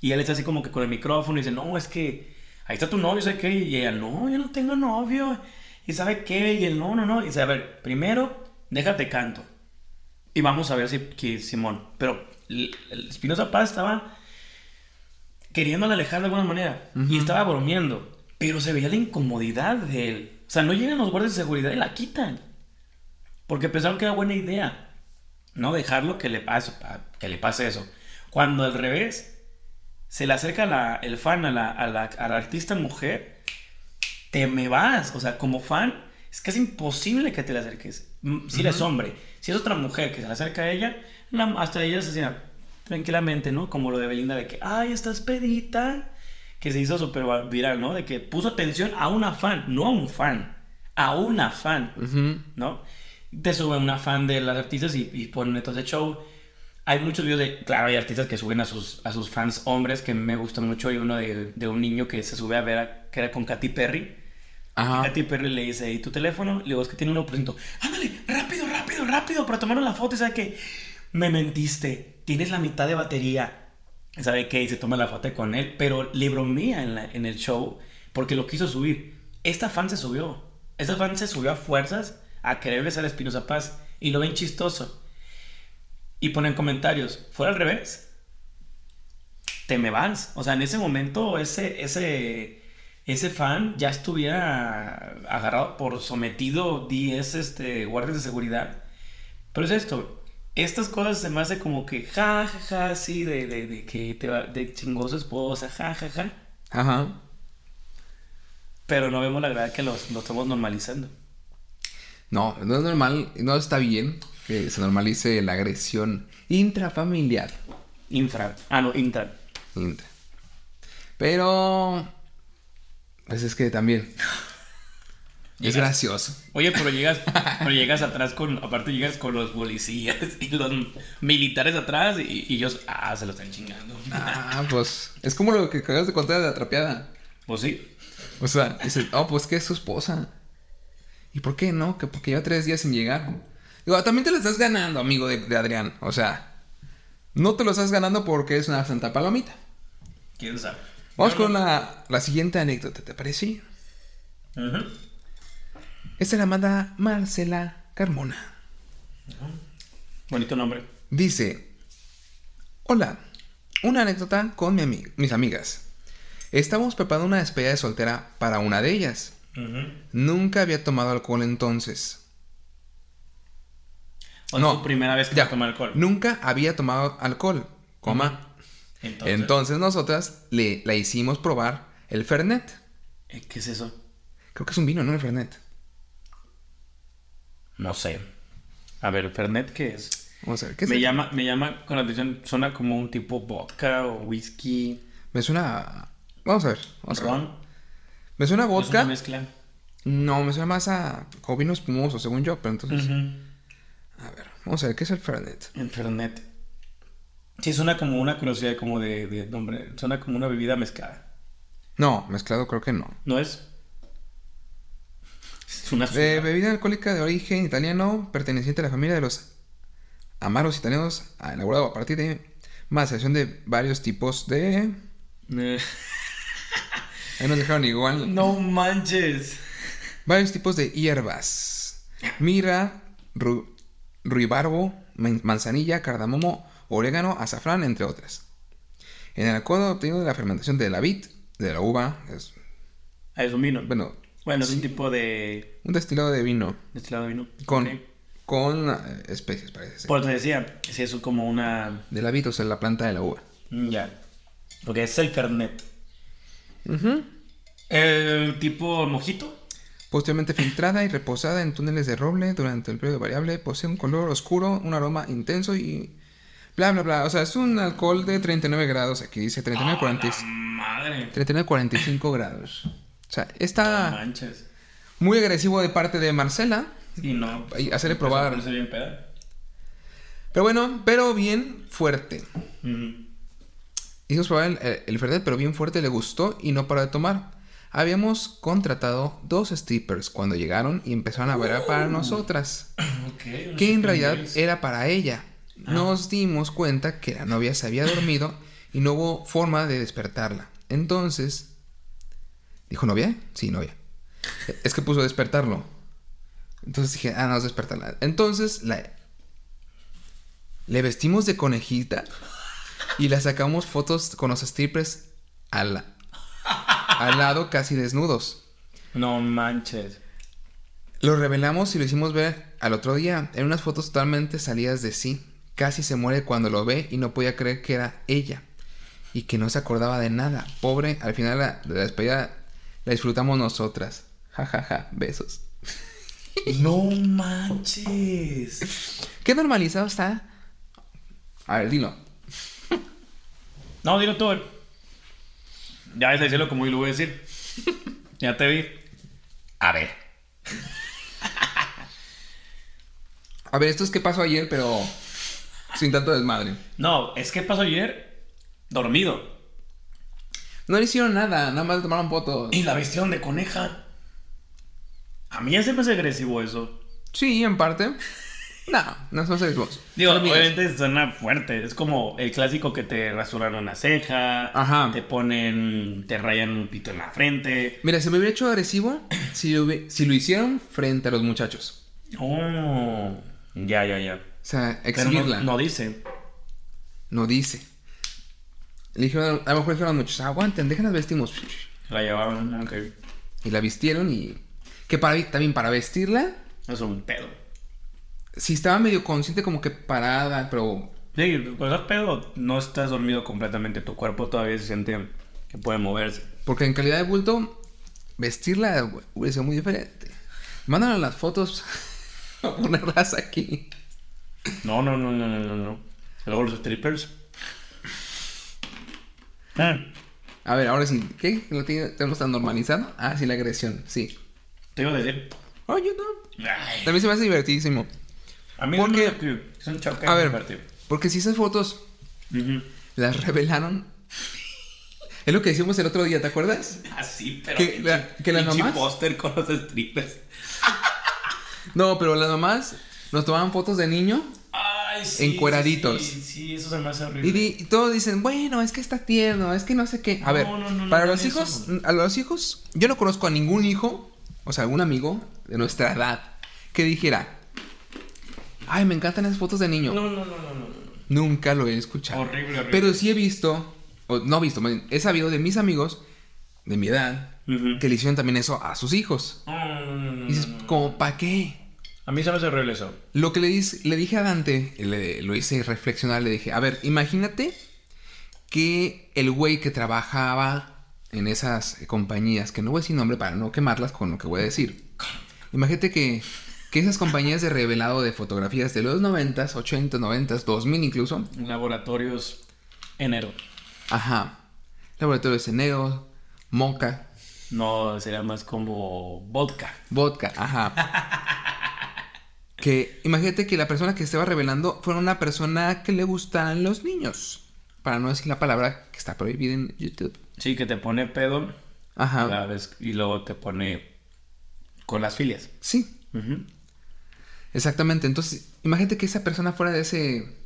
Y él está así como que con el micrófono y dice, no, es que ahí está tu novio, ¿sabe qué? Y ella, no, yo no tengo novio. ¿Y sabe qué? Y él, no, no, no. Y dice, a ver, primero, déjate canto. Y vamos a ver si, que Simón. Pero el Espinosa Paz estaba queriéndole alejar de alguna manera. Y estaba bromeando. Pero se veía la incomodidad de él. O sea, no llegan los guardias de seguridad y la quitan. Porque pensaron que era buena idea. No dejarlo que le pase, que le pase eso. Cuando al revés, se le acerca la- el fan a la, a, la, a la artista mujer, te me vas. O sea, como fan, es casi imposible que te le acerques. Mm, Si eres hombre, si es otra mujer que se le acerca a ella, la- hasta ella se hacía tranquilamente, ¿no? Como lo de Belinda, de que, ay, estás pedita. Que se hizo súper viral, ¿no? De que puso atención a una fan, no a un fan, a una fan. ¿no? Te suben una fan de las artistas y, y ponen entonces show. Hay muchos videos de, claro, hay artistas que suben a sus, a sus fans hombres que me gustan mucho. Hay uno de, de un niño que se sube a ver, a- que era con Katy Perry. Ajá. Katy Perry le dice, ¿y tu teléfono? Le digo, es que tiene 1%. Ándale, rápido, rápido, rápido, para tomar la foto. Y sabe que me mentiste, tienes la mitad de batería. ¿Sabe qué? Y se toma la foto con él, pero le bromea en, la- en el show porque lo quiso subir. Esta fan se subió. Esta fan se subió a fuerzas a querer besar a Espinosa Paz y lo ven chistoso. Y ponen comentarios, ¿fuera al revés? Te me vas. O sea, en ese momento ese, ese, ese fan ya estuviera agarrado por sometido 10 este, guardias de seguridad. Pero es esto, estas cosas se me hace como que ja, ja, ja, sí, de, de, de que te va, de chingó su esposa, ja, ja, ja. Ajá. Pero no vemos la verdad que los, lo estamos normalizando. No, no es normal, no está bien que se normalice la agresión intrafamiliar. Infra. Ah, no, Intra. Intra. Pero. Pues es que también. Es gracioso. Oye, pero llegas, [LAUGHS] pero llegas atrás con, aparte llegas con los policías y los militares atrás y, y ellos, ah, se lo están chingando. Ah, pues. Es como lo que acabas de contar de la trapeada. Pues sí. O sea, dices, oh, pues que es su esposa. ¿Y por qué no? Que porque lleva tres días sin llegar. Digo, también te lo estás ganando, amigo de, de Adrián. O sea, no te lo estás ganando porque es una santa palomita. ¿Quién sabe? Vamos con no- la, la siguiente anécdota, ¿te parece? Ujú. Esta la manda Marcela Carmona. Bonito nombre. Dice, hola, una anécdota con mi ami- mis amigas. Estamos preparando una despedida de soltera para una de ellas. Nunca había tomado alcohol entonces. O es No. tu primera vez que Ya, te toma alcohol. Nunca había tomado alcohol, coma. Entonces, Entonces nosotras le la hicimos probar el Fernet. eh, ¿qué es eso? Creo que es un vino, ¿no? El Fernet. No sé. A ver, Fernet, ¿qué es? Vamos a ver, ¿qué es? me el- llama, me llama con la atención, suena como un tipo vodka o whisky, Me suena... a- Vamos a ver. Vamos a ver. Me suena a ¿Es una vodka. mezcla? No, me suena más a como vino espumoso, según yo. Pero entonces... A ver, vamos a ver, ¿qué es el Fernet? En Fernet. Sí, suena como una curiosidad como de, de nombre. Suena como una bebida mezclada. No, mezclado creo que no. ¿No es? Es una De bebida alcohólica de origen italiano, perteneciente a la familia de los amaros italianos, ha elaborado a partir de maceración de varios tipos de... [LAUGHS] Eh, Ahí nos dejaron igual. No manches. Varios tipos de hierbas. Mira, ru- ruibarbo, man- manzanilla, cardamomo, orégano, azafrán, entre otras. En el alcohol obtenido de la fermentación de la vid, de la uva, es, Ah, es un vino. bueno, Bueno, es un tipo de un destilado de vino destilado de vino. con, con eh, especies, parece ser. Por eso decía, si es como una... De la vid, o sea, la planta de la uva. Mm, Ya. Porque es el Fernet. El tipo mojito. Posteriormente filtrada y reposada en túneles de roble durante el periodo variable, posee un color oscuro, un aroma intenso y bla bla bla. O sea, es un alcohol de 39 grados, aquí dice 39 ¡Ah, 40 la madre! 39 45 grados. O sea, está manches. muy agresivo de parte de Marcela. Sí, no. Ahí, hacerle probar. Bien peda. Pero bueno, pero bien fuerte. Hicimos probar el, el, el Fernet, pero bien fuerte, le gustó y no paró de tomar. Habíamos contratado dos strippers cuando llegaron y empezaron a bailar para nosotras. [CLEARS THROAT] Ok. que en realidad era para ella. Nos dimos cuenta que la novia se había dormido y no hubo forma de despertarla. Entonces, ¿dijo novia? Sí, novia. Es que puso despertarlo. Entonces dije, ah, no, es despertarla. Entonces, la... le vestimos de conejita y la sacamos fotos con los strippers al, al lado casi desnudos. No manches. Lo revelamos y lo hicimos ver al otro día, en unas fotos totalmente salidas de sí. Casi se muere cuando lo ve y no podía creer que era ella. Y que no se acordaba de nada. Pobre, al final la- la despedida la disfrutamos nosotras. Ja, ja, ja. Besos. No manches. ¿Qué normalizado está? A ver, dilo. No, dilo tú. Ya es decirlo como yo lo voy a decir. [LAUGHS] Ya te vi. A ver. A ver, esto es qué pasó ayer, pero sin tanto desmadre. No, es que pasó ayer dormido. No le hicieron nada, nada más le tomaron fotos. Y la vestieron de coneja. A mí ya se me hace agresivo eso. Sí, en parte. No, no es más hermoso. Digo, Son obviamente suena fuerte. Es como el clásico que te rasuran una ceja. Ajá. Te ponen, te rayan un pito en la frente. Mira, se me hubiera hecho agresivo si lo, hubie- si lo hicieron frente a los muchachos. Oh, ya, ya, ya. O sea, exhibirla. no, No, no dice. dice. Le dijeron, a lo mejor dijeron a los muchachos, aguanten, déjenlas vestimos. La llevaban, ok. Y la vistieron y... Que para, también para vestirla, Es un pedo. Sí estaba medio consciente como que parada, pero... Sí, estás pedo, no estás dormido completamente. Tu cuerpo todavía se siente que puede moverse. Porque en calidad de bulto, vestirla hubiera sido muy diferente. Mándanos las fotos [LAUGHS] a ponerlas aquí. No, no, no, no, no, no. Luego los strippers. A ver, ahora sí. ¿Qué? ¿Lo tenemos tan normalizado? Ah, sí, la agresión. Sí. Te iba a decir. Oh, yo no. Ay, También se me hace divertidísimo. A mí Porque- no me es un choque A ver. Porque si esas fotos las revelaron. Es lo que decíamos el otro día, ¿te acuerdas? [LAUGHS] Así, pero. ¿Que la- que las mamás? póster con los strippers. [LAUGHS] No, pero las mamás nos tomaban fotos de niño Ay, sí. Encueraditos. Sí, sí, eso se me hace horrible. y, di- y todos dicen, bueno, es que está tierno, es que no sé qué. A No, ver, no, para los eso. hijos, a los hijos, yo no conozco a ningún hijo, o sea, algún amigo de nuestra edad, que dijera, ay, me encantan esas fotos de niño. No, no, no, no. Nunca lo he escuchado. Horrible, horrible. Pero sí he visto, o no visto, más bien, he sabido de mis amigos de mi edad que le hicieron también eso a sus hijos. No, no, no, no, no, Y dices, no, como, ¿para qué? A mí se me hace horrible eso. Lo que le, dis- le dije a Dante, le- lo hice reflexionar, le dije, a ver, imagínate que el güey que trabajaba en esas compañías, que no voy a decir nombre para no quemarlas con lo que voy a decir. Imagínate que, que esas compañías de revelado de fotografías de los 90s, 80, 90s, 2000 incluso, Laboratorios enero. ajá, laboratorios enero, moca, No, sería más como vodka. vodka, ajá. Que imagínate que la persona que estaba revelando fuera una persona que le gustan los niños. Para no decir la palabra que está prohibida en YouTube. Sí, que te pone pedo Ajá. vez- y luego te pone con las filias. Sí, Ujú. Exactamente. Entonces, imagínate que esa persona fuera de ese.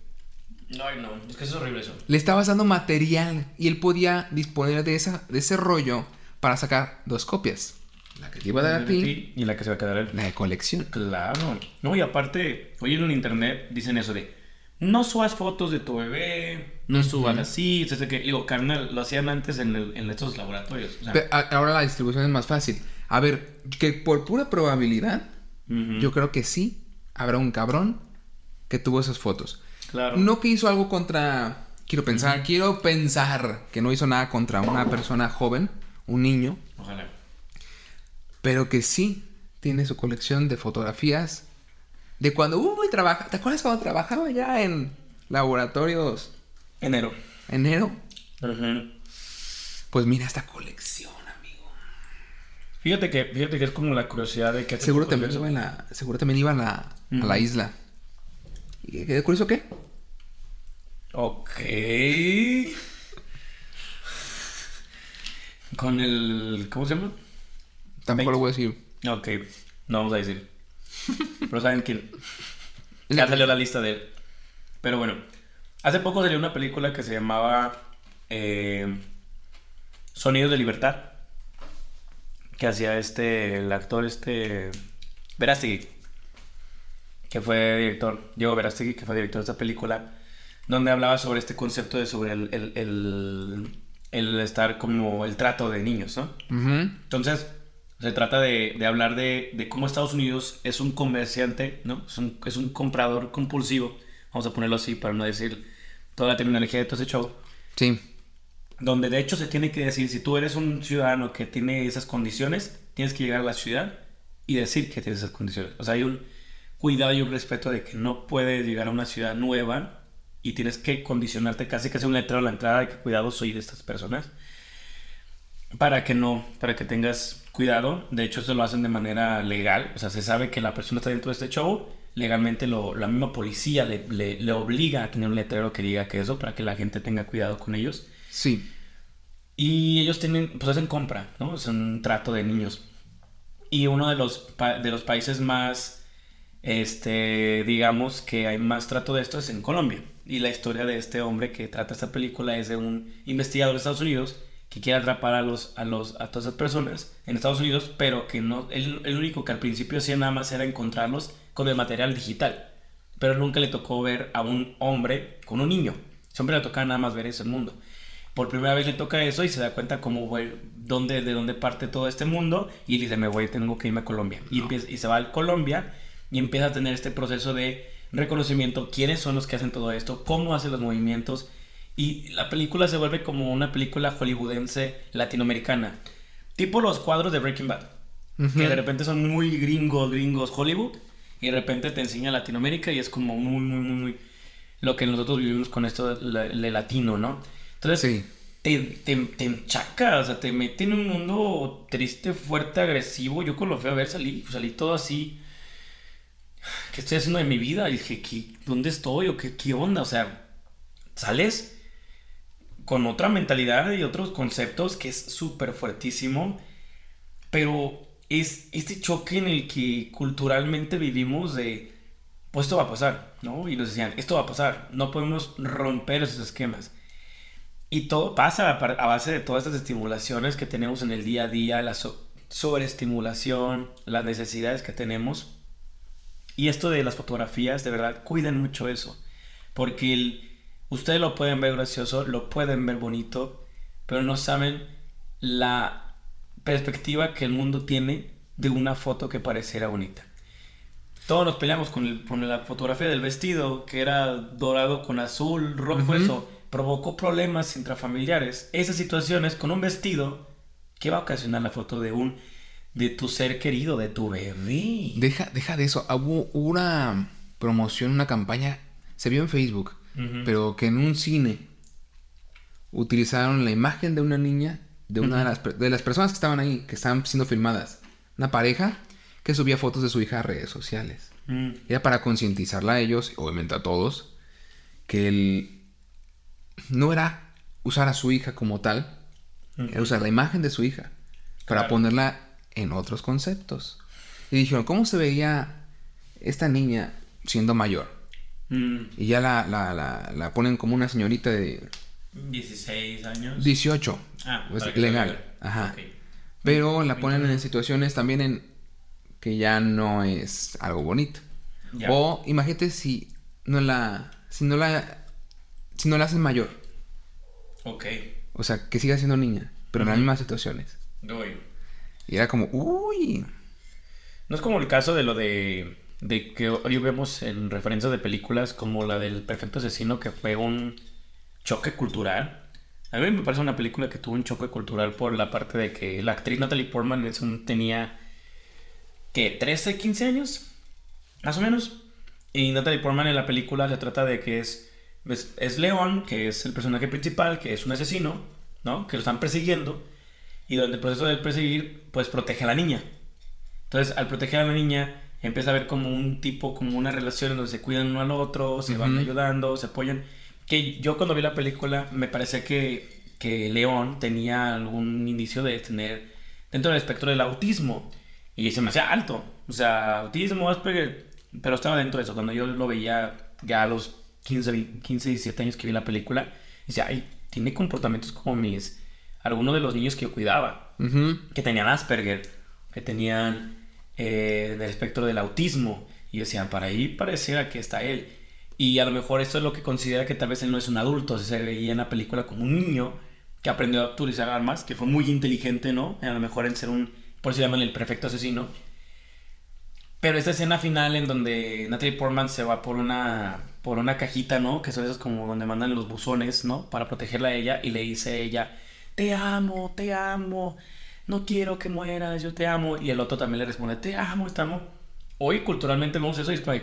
Ay, no, es que es horrible eso. Le estabas dando material y él podía disponer de, esa, de ese rollo para sacar dos copias. La que te iba a dar a ti, Y la que se va a quedar él. la de colección. Claro. No, y aparte, hoy en el internet dicen eso de no subas fotos de tu bebé, no subas así, etcétera, que digo, carnal, lo hacían antes en, el- en estos laboratorios. o sea, Ahora la distribución es más fácil. A ver, que por pura probabilidad, yo creo que sí habrá un cabrón que tuvo esas fotos. claro. No que hizo algo contra. Quiero pensar, quiero pensar que no hizo nada contra una persona joven, un niño, Ojalá. pero que sí tiene su colección de fotografías de cuando uy trabaja. ¿Te acuerdas cuando trabajaba ya en laboratorios Enero. enero? Pues mira esta colección, amigo. Fíjate que, fíjate que es como la curiosidad de que Seguro también, iba en la, seguro también iba a la, a la isla. ¿Y qué curioso qué? Ok. Con el. ¿Cómo se llama? Tampoco lo voy a decir. Ok, no vamos a decir. Pero saben quién. [LAUGHS] Ya salió la lista de él. Pero bueno, hace poco salió una película que se llamaba eh, Sonidos de Libertad. Que hacía este, el actor este, Verástegui. Que fue director, Diego Verástegui, que fue director de esta película. Donde hablaba sobre este concepto de sobre el, el, el, el estar como el trato de niños, ¿no? Ujú. Entonces, se trata de, de hablar de, de cómo Estados Unidos es un comerciante, ¿no? Es un, es un comprador compulsivo, vamos a ponerlo así para no decir toda la terminología de todo ese show, Sí. donde de hecho se tiene que decir, si tú eres un ciudadano que tiene esas condiciones, tienes que llegar a la ciudad y decir que tienes esas condiciones. O sea, hay un cuidado y un respeto de que no puedes llegar a una ciudad nueva y tienes que condicionarte casi que hacer un letrero a la entrada de que cuidado soy de estas personas para que no, para que tengas cuidado. De hecho, eso lo hacen de manera legal. O sea, se sabe que la persona está dentro de este show. Legalmente lo, la misma policía le, le- le obliga a tener un letrero que diga que eso, para que la gente tenga cuidado con ellos. Sí. Y ellos tienen, pues hacen compra, ¿no? Es un trato de niños. Y uno de los, de los países más, este, digamos, que hay más trato de esto es en Colombia. Y la historia de este hombre que trata esta película es de un investigador de Estados Unidos que quiere atrapar a, los, a, los, a todas esas personas en Estados Unidos, pero que no, el, el único que al principio hacía nada más era encontrarlos con el material digital. Pero nunca le tocó ver a un hombre con un niño. Siempre le tocaba nada más ver eso el mundo. Por primera vez le toca eso y se da cuenta cómo voy, dónde, de dónde parte todo este mundo y dice, me voy, tengo que irme a Colombia. Y, empieza- y se va a Colombia y empieza a tener este proceso de reconocimiento, quiénes son los que hacen todo esto, cómo hacen los movimientos. Y la película se vuelve como una película hollywoodense latinoamericana. Tipo los cuadros de Breaking Bad. Ujú. Que de repente son muy gringos, gringos, Hollywood. Y de repente te enseña Latinoamérica y es como muy, muy, muy, muy... Lo que nosotros vivimos con esto de, de latino, ¿no? Entonces, Sí. te, te, te enchaca, o sea, te mete en un mundo triste, fuerte, agresivo. Yo cuando lo fui a ver salí, salí todo así. ¿Qué estoy haciendo de mi vida? Y dije, ¿qué, ¿dónde estoy? ¿O qué, qué onda? O sea, sales con otra mentalidad y otros conceptos que es súper fuertísimo, pero es este choque en el que culturalmente vivimos de, pues esto va a pasar, ¿no? Y nos decían, esto va a pasar, no podemos romper esos esquemas. Y todo pasa a base de todas estas estimulaciones que tenemos en el día a día, la sobreestimulación, las necesidades que tenemos. Y esto de las fotografías, de verdad, cuiden mucho eso. Porque el, ustedes lo pueden ver gracioso, lo pueden ver bonito, pero no saben la perspectiva que el mundo tiene de una foto que pareciera bonita. Todos nos peleamos con, la fotografía del vestido, que era dorado con azul, rojo, eso provocó problemas intrafamiliares. Esas situaciones con un vestido, ¿qué va a ocasionar la foto de un de tu ser querido, de tu bebé? Deja, deja de eso. Hubo una promoción, una campaña, se vio en Facebook, pero que en un cine utilizaron la imagen de una niña, de una de, las, de las personas que estaban ahí, que estaban siendo filmadas. Una pareja que subía fotos de su hija a redes sociales. Mm. Era para concientizarla a ellos, obviamente a todos, que el, no era usar a su hija como tal, era usar la imagen de su hija para ponerla en otros conceptos. Y dijeron, ¿cómo se veía esta niña siendo mayor? Mm. Y ya la, la, la, ponen como una señorita de... 16 años. 18. Ah, pues, legal. Ajá. Pero la ponen en situaciones también en que ya no es algo bonito. O imagínate si no la... Si no la si no la haces mayor. Ok. O sea, que siga siendo niña, pero en las mismas situaciones. Y era como, uy. No es como el caso de lo de, de que hoy vemos en referencias de películas como la del Perfecto Asesino, que fue un choque cultural. A mí me parece una película que tuvo un choque cultural por la parte de que la actriz Natalie Portman tenía, que 13, 15 años, más o menos. Y Natalie Portman en la película se trata de que es es, León, que es el personaje principal, que es un asesino, ¿no? Que lo están persiguiendo. Y durante el proceso de perseguir, pues protege a la niña. Entonces, al proteger a la niña, empieza a ver como un tipo, como una relación en donde se cuidan uno al otro, se van ayudando, se apoyan. Que yo cuando vi la película, me parecía que, que León tenía algún indicio de tener dentro del espectro del autismo. Y se me hacía alto. O sea, autismo, Asperger, pero estaba dentro de eso. Cuando yo lo veía ya a los 15, 15, 17 años que vi la película, decía, ay, tiene comportamientos como mis, algunos de los niños que yo cuidaba, que tenían Asperger, que tenían eh, del espectro del autismo, y decían, para ahí pareciera que está él. Y a lo mejor esto es lo que considera que tal vez él no es un adulto, se veía en la película como un niño que aprendió a utilizar armas, que fue muy inteligente, ¿no? A lo mejor en ser un, por eso llaman el perfecto asesino. Pero esta escena final en donde Natalie Portman se va por una por una cajita, ¿no? Que son esas como donde mandan los buzones, ¿no? Para protegerla a ella y le dice a ella, te amo, te amo, no quiero que mueras, yo te amo. Y el otro también le responde, te amo, amo. Hoy culturalmente vemos eso y es como,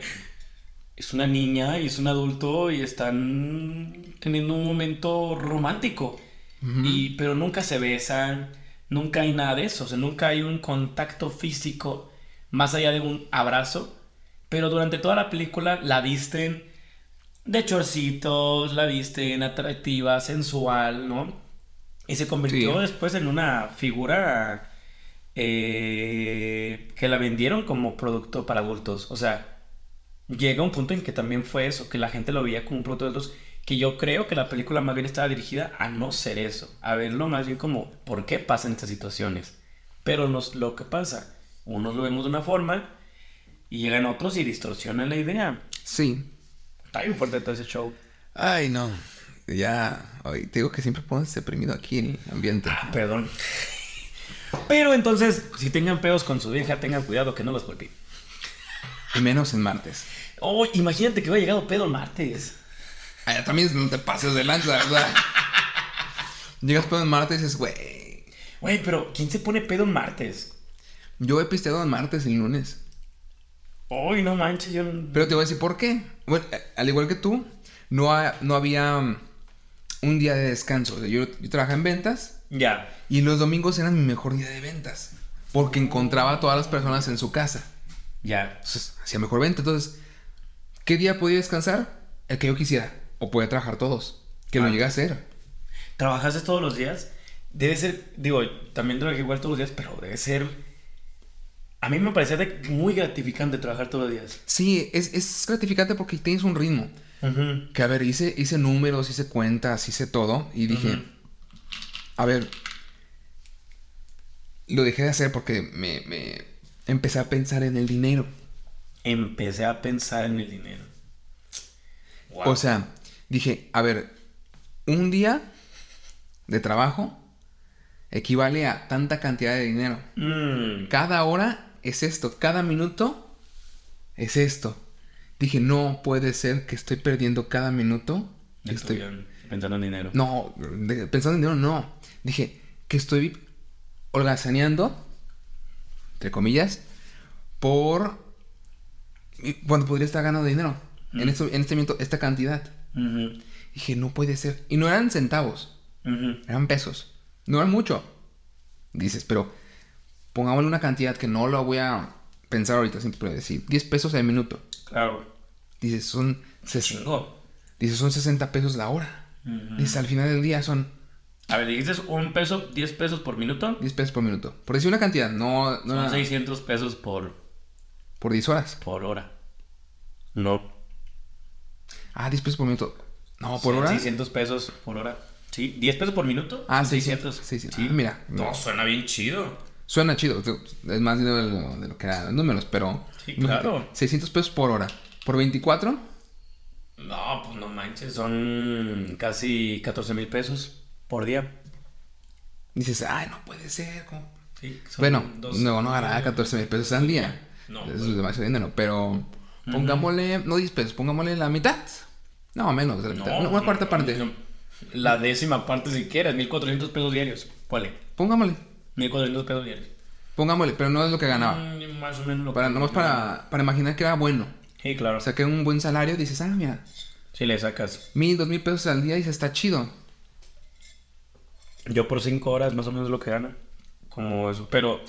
es una niña y es un adulto y están teniendo un momento romántico. y, pero nunca se besan, nunca hay nada de eso, o sea, nunca hay un contacto físico más allá de un abrazo. Pero durante toda la película la visten de chorcitos, la viste en atractiva, sensual, ¿no? Y se convirtió después en una figura eh, que la vendieron como producto para adultos. O sea, llega un punto en que también fue eso, que la gente lo veía como un producto de adultos, que yo creo que la película más bien estaba dirigida a no ser eso, a verlo más bien como, ¿por qué pasan estas situaciones? Pero nos, lo que pasa, unos lo vemos de una forma y llegan otros y distorsionan la idea. Sí, Está bien fuerte todo ese show. Ay, no. Ya, hoy te digo que siempre pones deprimido aquí en el ambiente. Ah, perdón. Pero entonces, si tengan pedos con su vieja, tengan cuidado que no los golpeen. Y menos en martes. Oh, imagínate que hubiera llegado pedo el martes. Ay, también no te pases de lanza, ¿verdad? Llegas pedo en martes y dices, güey. Güey, pero ¿quién se pone pedo en martes? Yo he pisteado en martes y lunes. Uy, no manches, yo Pero te voy a decir por qué. Bueno, al igual que tú, no, no había un día de descanso. O sea, yo, yo trabajaba en ventas Ya. y los domingos eran mi mejor día de ventas. Porque encontraba a todas las personas en su casa. Ya. Entonces, hacía mejor venta. Entonces, ¿qué día podía descansar? El que yo quisiera. O podía trabajar todos. Que lo Ah. llegué a hacer. ¿Trabajaste todos los días? Debe ser, digo, también trabajé igual todos los días, pero debe ser... A mí me parecía muy gratificante trabajar todos los días. Sí, es, es gratificante porque tienes un ritmo. Que a ver, hice, hice números, hice cuentas, hice todo. Y dije, a ver, lo dejé de hacer porque me, me empecé a pensar en el dinero. Empecé a pensar en el dinero. Wow. O sea, dije, a ver, un día de trabajo equivale a tanta cantidad de dinero. Mm, Cada hora es esto, cada minuto es esto. Dije, no puede ser que estoy perdiendo cada minuto. Estoy... pensando en dinero. No, de- pensando en dinero, no. Dije que estoy holgazaneando, entre comillas, por cuando podría estar ganando dinero. En, Mm. este, en este momento, esta cantidad. Dije, no puede ser. Y no eran centavos, eran pesos. No eran mucho. Dices, pero pongámosle una cantidad que no lo voy a pensar ahorita, siempre decir 10 pesos al minuto. Claro. Dices, son, dices, son 60 pesos la hora. Ujú. Dices, al final del día son A ver, dijiste un peso, 10 pesos por minuto. 10 pesos por minuto. Por decir una cantidad, no, no Son era 600 pesos por, por 10 horas. por hora. No. Ah, 10 pesos por minuto. No, por Sí, hora. 600 pesos por hora. Sí, 10 pesos por minuto. Ah, son 600. 600. Sí. Ah, mira. No, suena bien chido. Suena chido. Es más dinero de lo, de lo que eran los números, pero. Sí, claro. 600 pesos por hora. ¿Por 24? No, pues no manches, son casi 14 mil pesos por día. Dices, ay, no puede ser. Sí, Bueno, dos- no, no ganaba 14 mil pesos al día. No, Eso pues. es demasiado dinero. Pero pongámosle, no 10 pesos, pongámosle la mitad. No, menos de la mitad. una, una cuarta parte. La décima parte si quieres, 1400 pesos diarios. Ponle, Póngámosle. 1400 pesos diarios. Pongámosle, pero no es lo que ganaba. Mm, más o menos lo Para, que- nomás para, para imaginar que era bueno. Sí, claro. O sea, que un buen salario, dices, ah, mira, si le sacas. mil, dos mil pesos al día, dices, está chido. Yo por 5 horas más o menos lo que gana. Como eso. Pero,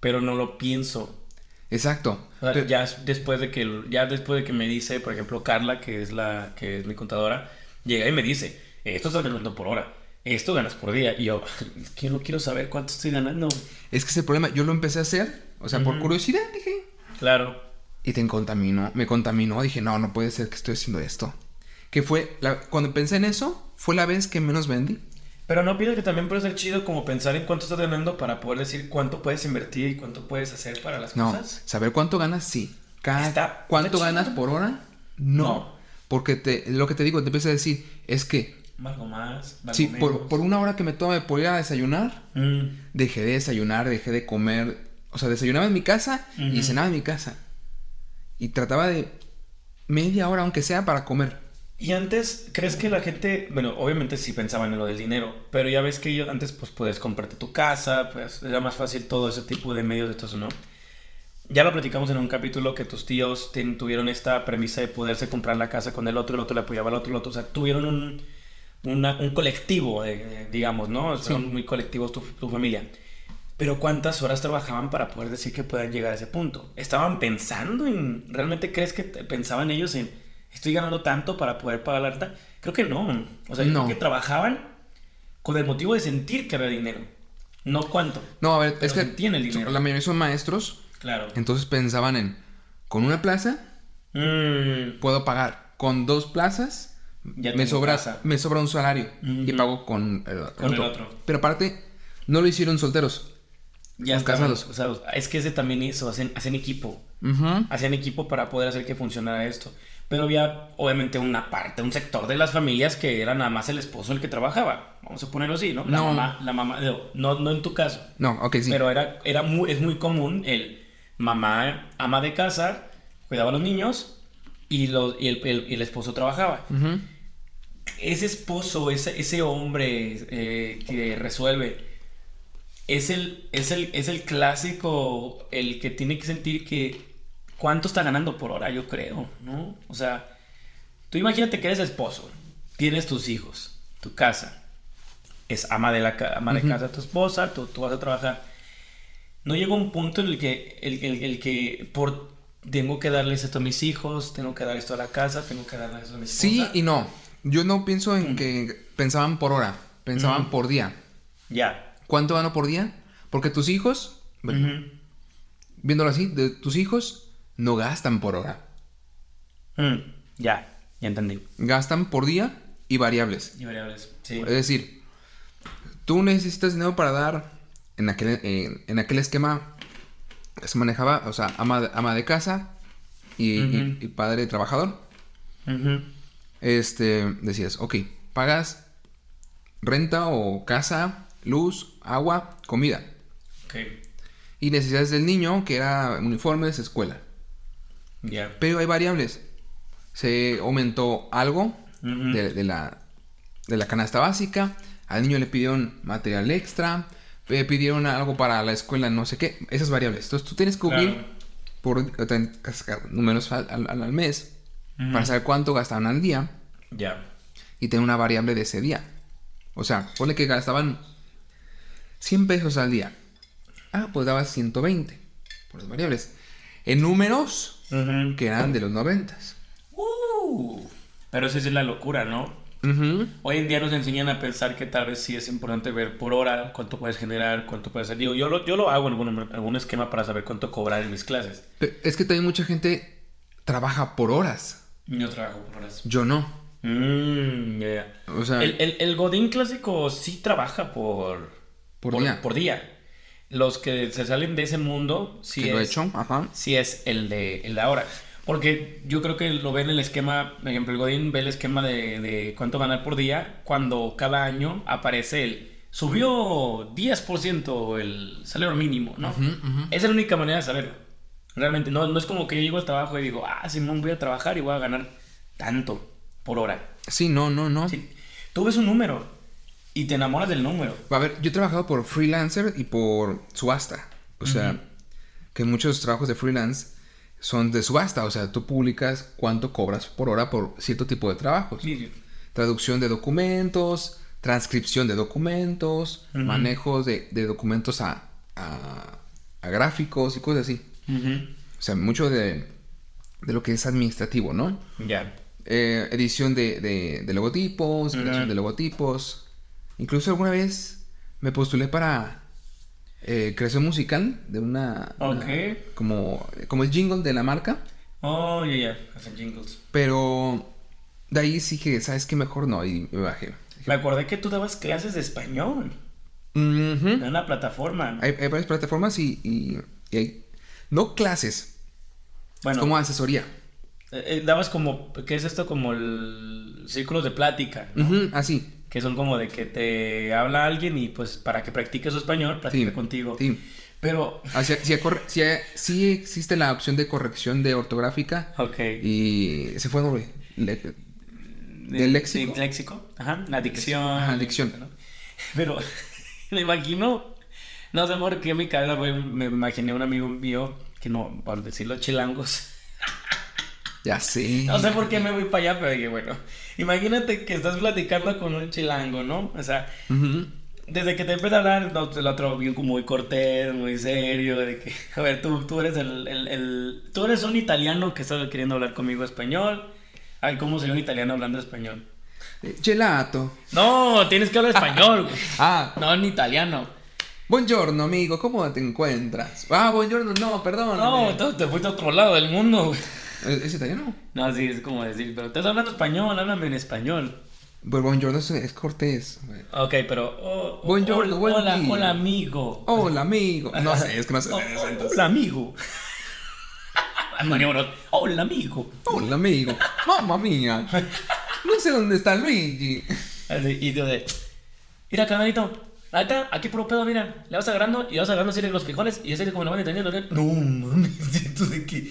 pero no lo pienso. Exacto. O sea, Pero- ya es después de que ya después de que me dice, por ejemplo, Carla, que es la que es mi contadora, llega y me dice, esto estás ganando por hora, esto ganas por día. Y yo, [LAUGHS] yo no quiero saber cuánto estoy ganando. Es que ese problema, yo lo empecé a hacer, o sea, por curiosidad, dije. Claro. Y te contaminó, me contaminó, dije, no, no puede ser que estoy haciendo esto. Que fue, la- cuando pensé en eso, fue la vez que menos vendí. Pero no piensas que también puede ser chido como pensar en cuánto estás ganando para poder decir cuánto puedes invertir y cuánto puedes hacer para las No, cosas. saber cuánto ganas, sí. Cada, Está- ¿Cuánto está ganas por hora? No. No. Porque te, lo que te digo, te empiezo a decir, es que, Algo más, algo sí, por, menos. por una hora que me tome por ir a desayunar, Mm, dejé de desayunar, dejé de comer. O sea, desayunaba en mi casa y Ujú. cenaba en mi casa. Y trataba de media hora, aunque sea, para comer. Y antes, ¿crees que la gente, bueno, obviamente sí pensaban en lo del dinero, pero ya ves que yo antes pues puedes comprarte tu casa, pues era más fácil todo ese tipo de medios de todo eso, ¿no? Ya lo platicamos en un capítulo que tus tíos ten- tuvieron esta premisa de poderse comprar la casa con el otro, el otro le apoyaba al otro, el otro, o sea, tuvieron un, una- un colectivo, eh, digamos, ¿no? Son muy colectivos tu, tu familia. Pero ¿cuántas horas trabajaban para poder decir que puedan llegar a ese punto? ¿Estaban pensando en... ¿Realmente crees que pensaban ellos en... Estoy ganando tanto para poder pagar la renta? Creo que no. O sea, yo No. creo que trabajaban con el motivo de sentir que había dinero. No cuánto. No, a ver, Pero es que sentían el dinero. la mayoría son maestros, Claro. entonces pensaban en, con una plaza Mm, puedo pagar, con dos plazas Ya me sobra, casa. me sobra un salario y pago con el, Con el otro. Pero aparte, no lo hicieron solteros. Ya estaban casados. casados. Es que ese también hizo, hacen, hacen equipo. Ujú. hacían equipo para poder hacer que funcionara esto. Pero había obviamente una parte, un sector de las familias que era nada más el esposo el que trabajaba. Vamos a ponerlo así, ¿no? La No. mamá, la mamá, no, no, en tu caso. No, ok, sí. Pero era, era muy, es muy común el mamá ama de casa, cuidaba a los niños y, los, y, el, el- el esposo trabajaba. Ujú. Ese esposo, ese, ese hombre eh, que resuelve, es el, es, el, es el clásico, el que tiene que sentir que cuánto está ganando por hora, yo creo, ¿no? O sea, tú imagínate que eres esposo, tienes tus hijos, tu casa. Es ama de, la, ama de Ujú. casa tu esposa, tú, tú vas a trabajar. No llega un punto en el que, el, el- el que por, tengo que darles esto a mis hijos, tengo que dar esto a la casa, tengo que darles esto a mi esposa. Sí y no. Yo no pienso en que pensaban por hora, pensaban Ujú. por día. Ya. ¿Cuánto gano por día? Porque tus hijos, bueno, viéndolo así, de tus hijos no gastan por hora. Mm, Ya, ya entendí. Gastan por día y variables. Y variables. Sí. Es decir, tú necesitas dinero para dar en aquel, en, en aquel esquema que se manejaba, o sea, ama, de- ama de casa y, y- padre trabajador. Este, decías, ok, pagas renta o casa, luz, agua, comida. Ok. Y necesidades del niño, que era uniformes, escuela. Ya. Pero hay variables. Se aumentó algo de, de la, de la canasta básica. Al niño le pidieron material extra. Le pidieron algo para la escuela, no sé qué. Esas variables. Entonces tú tienes que cubrir Claro. por números al, al- al mes para saber cuánto gastaban al día Ya. y tener una variable de ese día. O sea, ponle que gastaban 100 pesos al día. Ah, pues dabas 120 por las variables. En números que eran de los 90. Uh, pero esa sí es la locura, ¿no? Hoy en día nos enseñan a pensar que tal vez sí es importante ver por hora cuánto puedes generar, cuánto puedes hacer. Digo, yo lo, yo lo hago en algún, algún esquema para saber cuánto cobrar en mis clases. Pero Es que también mucha gente trabaja por horas. Yo trabajo por horas. Yo no. Mm. O sea, el, el, el Godín clásico sí trabaja por, Por día. por día. Los que se salen de ese mundo, sí que lo he es, hecho. Ajá. sí es el de, el de ahora. Porque yo creo que lo ven el esquema, por ejemplo, el Godín ve el esquema de, de cuánto ganar por día cuando cada año aparece el subió 10% el salario mínimo, ¿no? Esa es la única manera de saberlo. Realmente, no, no es como que yo llego al trabajo y digo, ah, Simón, voy a trabajar y voy a ganar tanto por hora. Sí, no, no, no. Sí, tú ves un número y te enamoras del número. A ver, yo he trabajado por freelancer y por subasta. O sea, que muchos trabajos de freelance son de subasta. O sea, tú publicas cuánto cobras por hora por cierto tipo de trabajos. Sí, Traducción de documentos, transcripción de documentos, Ujú. manejos de, de documentos a, a- a gráficos y cosas así. O sea, mucho de, de lo que es administrativo, ¿no? Ya. Eh, edición de, de- logotipos, creación de logotipos. Incluso alguna vez me postulé para eh, creación musical de una... Ok. una- como, como el jingle de la marca. Oh, ya, ya. Hacen jingles. Pero de ahí sí que, ¿sabes qué? Mejor no. Y me bajé. Me acordé que tú dabas clases de español Ujú. en una plataforma. hay, hay varias plataformas y, y- y hay... No clases, Bueno, es como asesoría. eh, eh, dabas como, ¿qué es esto? Como el círculos de plática, ¿no? Así. Que son como de que te habla alguien y pues para que practique su español, practica Sí, contigo. sí. Pero, Ah, sí, sí, sí, sí existe la opción de corrección de ortográfica ok. y se fue De- ¿Del léxico? sí, léxico. Ajá, la dicción. Ajá, dicción. ¿no? Pero [LAUGHS] me imagino, no sé por qué en mi cabeza güey, me imaginé un amigo mío, que no, por decirlo, chilangos. Ya sé. [LAUGHS] No sé por qué me voy para allá, pero dije, bueno, imagínate que estás platicando con un chilango, ¿no? O sea, desde que te empieza a hablar, no, el otro bien como muy cortés, muy serio, de que, a ver, tú, tú eres el, el, el- tú eres un italiano que está queriendo hablar conmigo español. Ay, ¿cómo soy un italiano hablando español? Eh, Gelato. No, tienes que hablar español, güey. Ah, No en italiano. buongiorno amigo, ¿cómo te encuentras? Ah, buongiorno, no, perdón. No, tú te fuiste a otro lado del mundo, güey. ¿Es, es italiano? No, sí, es como decir, pero estás hablando español, háblame en español. Pues buongiorno es, es cortés. güey. Ok, pero. oh, oh, Buongiorno, hola, buen hola, día. hola, amigo. Hola amigo. No sé, es que no sé. Oh, oh, hola, amigo. [LAUGHS] Hola, amigo. Hola amigo. Mamma mía. No sé dónde está Luigi. Y yo de. Mira, carnalito. Ahí está, aquí puro pedo, mira. Le vas agarrando y vas agarrando así los frijoles y así como lo van entendiendo. ¿no? Mames, [LAUGHS] ¿tú de qué?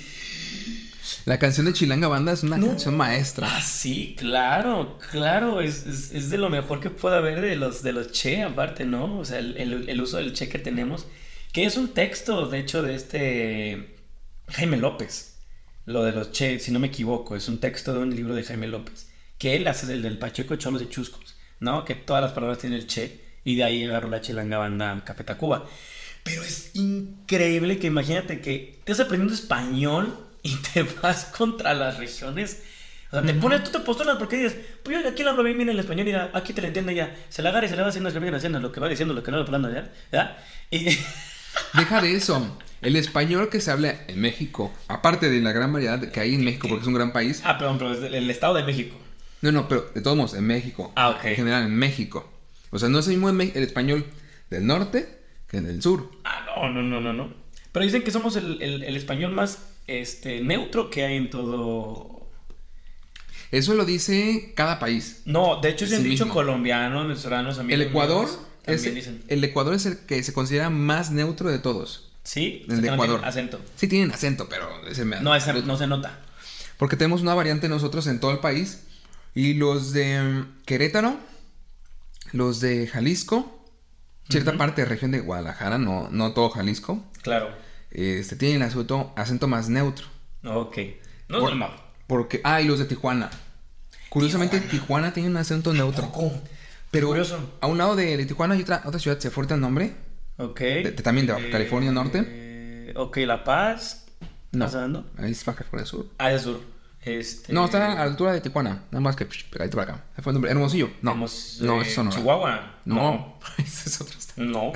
La canción de Chilanga Banda es una canción maestra. Ah, sí, claro, claro, es, es, es de lo mejor que puede haber de los, de los che, aparte, ¿no? O sea, el, el- el uso del che que tenemos, que es un texto, de hecho, de este Jaime López, lo de los che, si no me equivoco, es un texto de un libro de Jaime López, que él hace el del Pacheco Cholos de Chuscos. ¿no? Que todas las palabras tienen el che. Y de ahí agarró la chilanga banda Café Tacuba. Pero es increíble que imagínate que estás aprendiendo español y te [LAUGHS] vas contra las regiones. O sea, te pones, tú te postulas porque dices, pues yo aquí lo hablo bien, bien el español y ya, aquí te lo entiendo ya. Se la agarra y se la va haciendo, se la va haciendo lo que va diciendo, lo que no va hablando ya. ¿ya? Y, [LAUGHS] Deja de eso. El español que se habla en México, aparte de la gran variedad que hay en México, porque es un gran país. ah, perdón, pero es el Estado de México. No, no, pero de todos modos, en México. Ah, ok. En general, en México. O sea, no es el mismo el español del norte que en el sur. Ah, no, no, no, no, no. Pero dicen que somos el, el- el español más este, neutro que hay en todo. Eso lo dice cada país. No, de hecho, se han Sí dicho mismo. colombianos, venezolanos, amigos. El Ecuador es dicen. el Ecuador es el que se considera más neutro de todos. Sí, el de no Ecuador. acento. Sí tienen acento, pero ese me- No, ese no se nota. porque tenemos una variante nosotros en todo el país y los de Querétaro, los de Jalisco, cierta parte de región de Guadalajara, no no todo Jalisco, Claro. Este tienen acento, acento más neutro. Ok. No es normal. Porque ah, y los de Tijuana. Curiosamente Tijuana, tiene un acento neutro. Pero Curioso. a un lado de, de Tijuana hay otra otra ciudad, se fuerte el nombre. Ok. De- de- también de Baja California Norte. Eh, ok, La Paz. No, ¿Estás hablando? ahí es Baja California Sur. Ah, de sur. Este... No, está a la altura de Tijuana. Nada más que psh, pegadito para acá. Se fue el nombre. Hermosillo. No, no, eh, eso es Sonora. Chihuahua. No, [LAUGHS] ese es otro estado. No.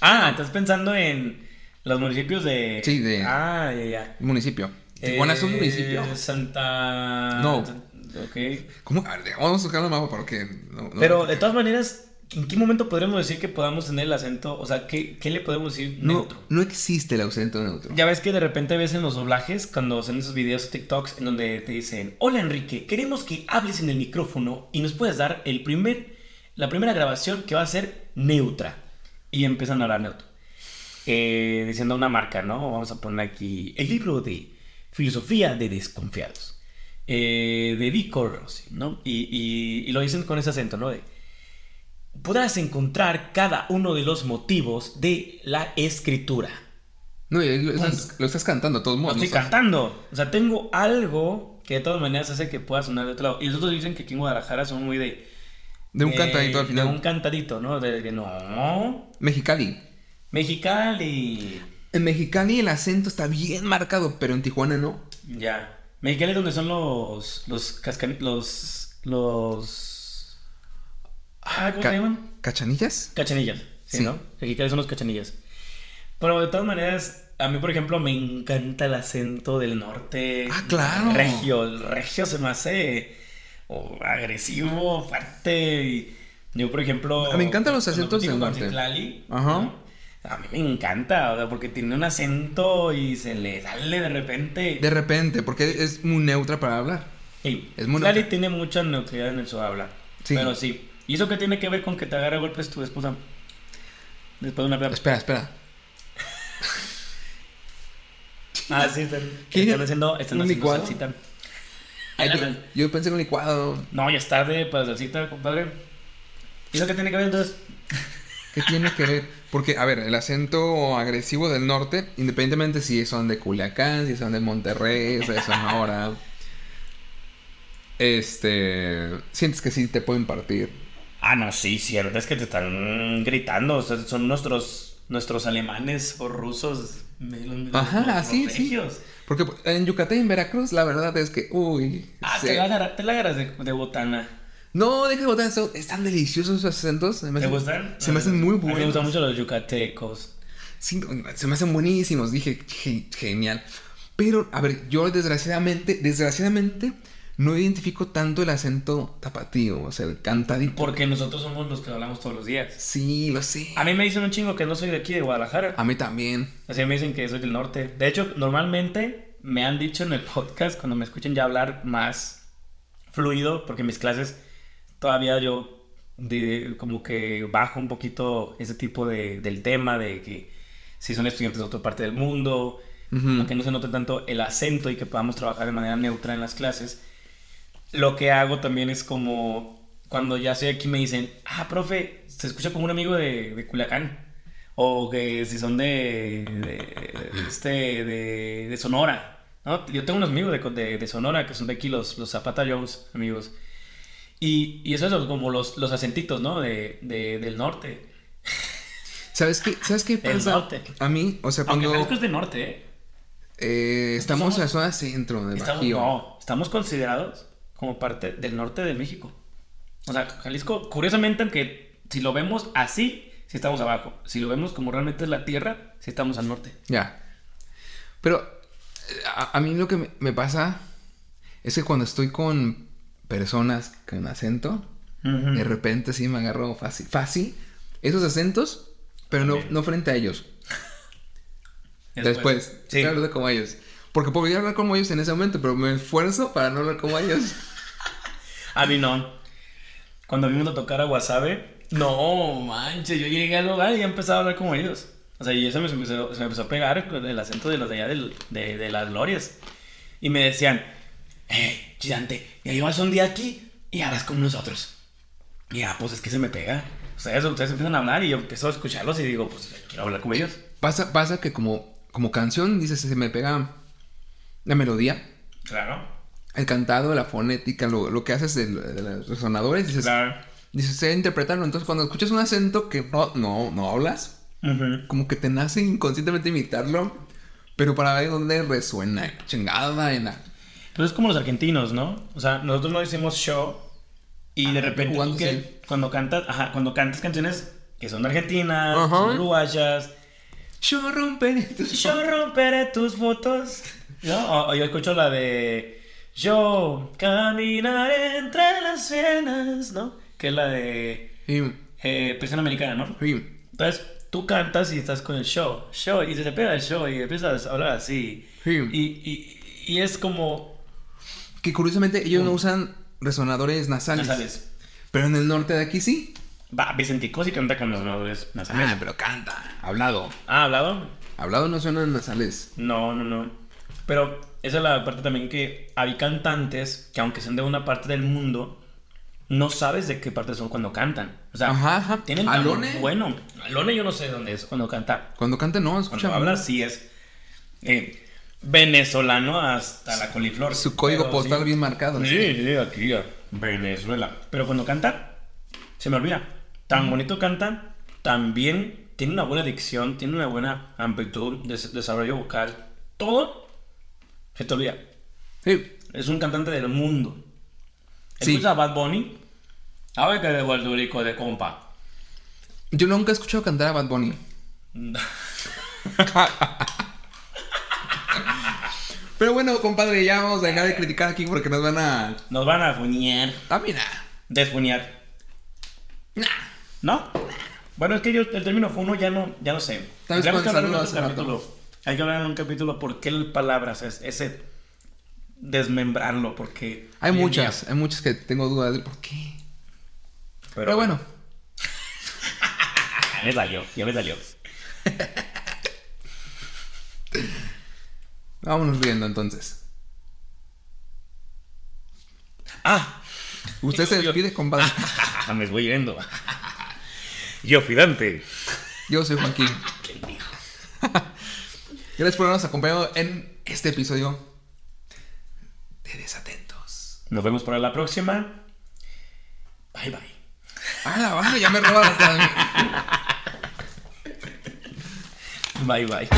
Ah, estás pensando en los municipios de. Sí, de- Ah, ya, ya. Municipio. Tijuana es un Eh, municipio. Santa. No. Ok. ¿Cómo? A ver, vamos a buscar el mapa no- no- Pero de todas maneras, ¿en qué momento podremos decir que podamos tener el acento? O sea, ¿qué, qué le podemos decir no, neutro? no existe el acento neutro. Ya ves que de repente ves en los doblajes, cuando hacen esos videos TikToks, en donde te dicen: Hola Enrique, queremos que hables en el micrófono y nos puedas dar el primer, la primera grabación que va a ser neutra. Y empiezan a hablar neutro. Eh, diciendo una marca, ¿no? Vamos a poner aquí el libro de Filosofía de Desconfiados. eh, de Vico Rossi, ¿no? Y, y- y lo dicen con ese acento, ¿no? De, podrás encontrar cada uno de los motivos de la escritura. No, y lo, estás, lo estás cantando de todos modos. estoy ¿no? cantando. O sea, tengo algo que de todas maneras hace que pueda sonar de otro lado. Y los otros dicen que aquí en Guadalajara son muy de... De un eh, cantadito al final. De un cantadito, ¿no? De, de no. Mexicali. Mexicali. En Mexicali el acento está bien marcado, pero en Tijuana no. Ya. Mexicali es donde son los... Los cascan... Los... Los... Ah, ¿cómo Ca- se llaman? ¿Cachanillas? Cachanillas. Sí, Sí. ¿no? Mexicali son los cachanillas. Pero de todas maneras... A mí, por ejemplo, me encanta el acento del norte. Ah, claro. Regio. El regio se me hace oh, agresivo, fuerte. Y yo, por ejemplo... Ah, me encantan los acentos del norte. Ajá. ¿no? A mí me encanta, o sea, porque tiene un acento y se le sale de repente. De repente, porque es muy neutra para hablar. Sí, es muy Citlali neutra. tiene mucha neutralidad en su habla. Sí. Pero sí. ¿Y eso qué tiene que ver con que te agarre golpes tu esposa? Después de una pelea. Espera, espera. [LAUGHS] Ah, sí, están, ¿Qué? están haciendo, están ¿Un haciendo salsita. Ay, yo, yo pensé en un licuado. No, ya es tarde para salsita, compadre. ¿Y eso qué tiene que ver entonces? ¿Qué tiene que ver? Porque, a ver, el acento agresivo del norte, independientemente si son de Culiacán, si son de Monterrey, o sea, de Sonora, este, sientes que sí te pueden partir. Ah, no, sí, cierto. Es que te están gritando. O sea, son nuestros, nuestros alemanes o rusos. los- Ajá, sí, sí. regios. Porque en Yucatán y en Veracruz, la verdad es que, uy. Ah, sí. te la agarras, te la agarras de, de botana. No, deja de botar eso. Están deliciosos esos acentos. Se me ¿Te hacen- gustan? Se me hacen muy A mí Me buenos. gustan mucho los yucatecos. Sí, se me hacen buenísimos. Dije, "Ge- genial. Pero, a ver, yo desgraciadamente, desgraciadamente, no identifico tanto el acento tapatío, o sea, el cantadito. Porque nosotros somos los que hablamos todos los días. Sí, lo sé. A mí me dicen un chingo que no soy de aquí, de Guadalajara. A mí también. Así me dicen que soy del norte. De hecho, normalmente me han dicho en el [LAUGHS] podcast, cuando me escuchen ya hablar más fluido, porque mis clases todavía yo de- como que bajo un poquito ese tipo de, del tema de que si son estudiantes de otra parte del mundo, Ujú. aunque no se note tanto el acento y que podamos trabajar de manera neutra en las clases. Lo que hago también es como cuando ya estoy aquí me dicen, ah, profe, se escucha como un amigo de, de Culiacán. O que si son de, de, este, de, de Sonora. ¿no? Yo tengo unos amigos de, de, de Sonora que son de aquí, los, los Zapata Jones, amigos. Y, y eso es como los, los acentitos, ¿no? De, de- del norte. ¿Sabes qué? ¿Sabes qué [LAUGHS] Del pasa? norte. A mí, o sea, Aunque cuando Jalisco es del norte, ¿eh? eh, estamos en la zona centro del Estamos, Bajío. no, estamos considerados como parte del norte de México. O sea, Jalisco, curiosamente, aunque si lo vemos así, sí estamos abajo. Si lo vemos como realmente es la tierra, sí estamos al norte. Ya. Pero eh, a, a mí lo que me, me pasa es que cuando estoy con personas con acento, de repente sí me agarro fácil. Fácil. Esos acentos, pero no, no frente a ellos. [LAUGHS] Después. Sí. Quiero hablar como ellos. Porque podría hablar como ellos en ese momento, pero me esfuerzo para no hablar como ellos. [LAUGHS] A mí no. Cuando vimos a tocar a Wasabe, no, manches, yo llegué al lugar y ya empezaba a hablar como ellos. O sea, y eso me empezó, se me empezó a pegar el acento de los de allá del- de, de las glorias. Y me decían, eh, Gigante, ya llevas un día aquí y hablas con nosotros. Y ya, pues es que se me pega. Ustedes, ustedes empiezan a hablar y yo empiezo a escucharlos y digo, pues quiero hablar con ellos. Pasa, pasa que como, como canción, dices, se me pega la melodía, Claro. el cantado, la fonética, lo, lo que haces de, de los resonadores, dices, Claro. dices, sé interpretarlo. Entonces, cuando escuchas un acento que no, no, no hablas, como que te nace inconscientemente imitarlo, pero para ver dónde resuena, chingada en la... Pero es como los argentinos, ¿no? O sea, nosotros no decimos show y de repente tú que- cuando cantas, ajá, cuando cantas canciones que son de Argentina, Ajá. son uruguayas, Yo romperé tus yo romperé tus fotos, ¿no? O, o yo escucho la de yo caminaré entre las venas, ¿no? Que es la de Sí, eh, presión americana, ¿no? sí. Entonces tú cantas y estás con el show, show, y se te pega el show y empiezas a hablar así. Sí. Y, y, y es como... Que curiosamente ellos no usan resonadores nasales. Nasales. Pero en el norte de aquí sí. Va, Vicentico sí canta con los nombres nasales. Ah, pero canta. Hablado. Ah, ¿hablado? Hablado no suenan nasales. No, no, no. Pero esa es la parte también que hay cantantes que aunque sean de una parte del mundo, no sabes de qué parte son cuando cantan. O sea, Ajá, ajá. tienen Alone. bueno. Alone yo no sé dónde es cuando canta. Cuando canta no, escucha. Cuando habla sí es eh, venezolano hasta la coliflor. Su código Pero postal sí. bien marcado. Sí, sí, aquí a Venezuela. Pero cuando canta, se me olvida. Tan bonito canta, también tiene una buena dicción, tiene una buena amplitud, des- desarrollo vocal. Todo se te olvida. Sí. Es un cantante del mundo. Sí. Escucha a Bad Bunny. A ver que de Guardurico de compa. Yo nunca he escuchado cantar a Bad Bunny. [LAUGHS] Pero bueno, compadre, ya vamos a dejar de criticar aquí porque nos van a. Nos van a fuñar. Ah, mira. Desfuñar. ¿No? Bueno, es que yo el término funo ya no, ya no sé. Tendríamos que hablar en rato. capítulo. Hay que hablar en un capítulo por qué palabras es ese desmembrarlo, porque Hay muchas, día- hay muchas que tengo dudas de por qué. pero, Pero bueno, [LAUGHS] ya me salió, ya me salió. [LAUGHS] vámonos viendo entonces. Ah, Usted se despide, compadre. [LAUGHS] me voy yendo. Yo fui Dante. Yo soy Joaquín. [LAUGHS] [LAUGHS] Gracias por habernos acompañado en este episodio de Desatentos. Nos vemos para la próxima. Bye bye. Ah, la ya me roba hasta Bye bye.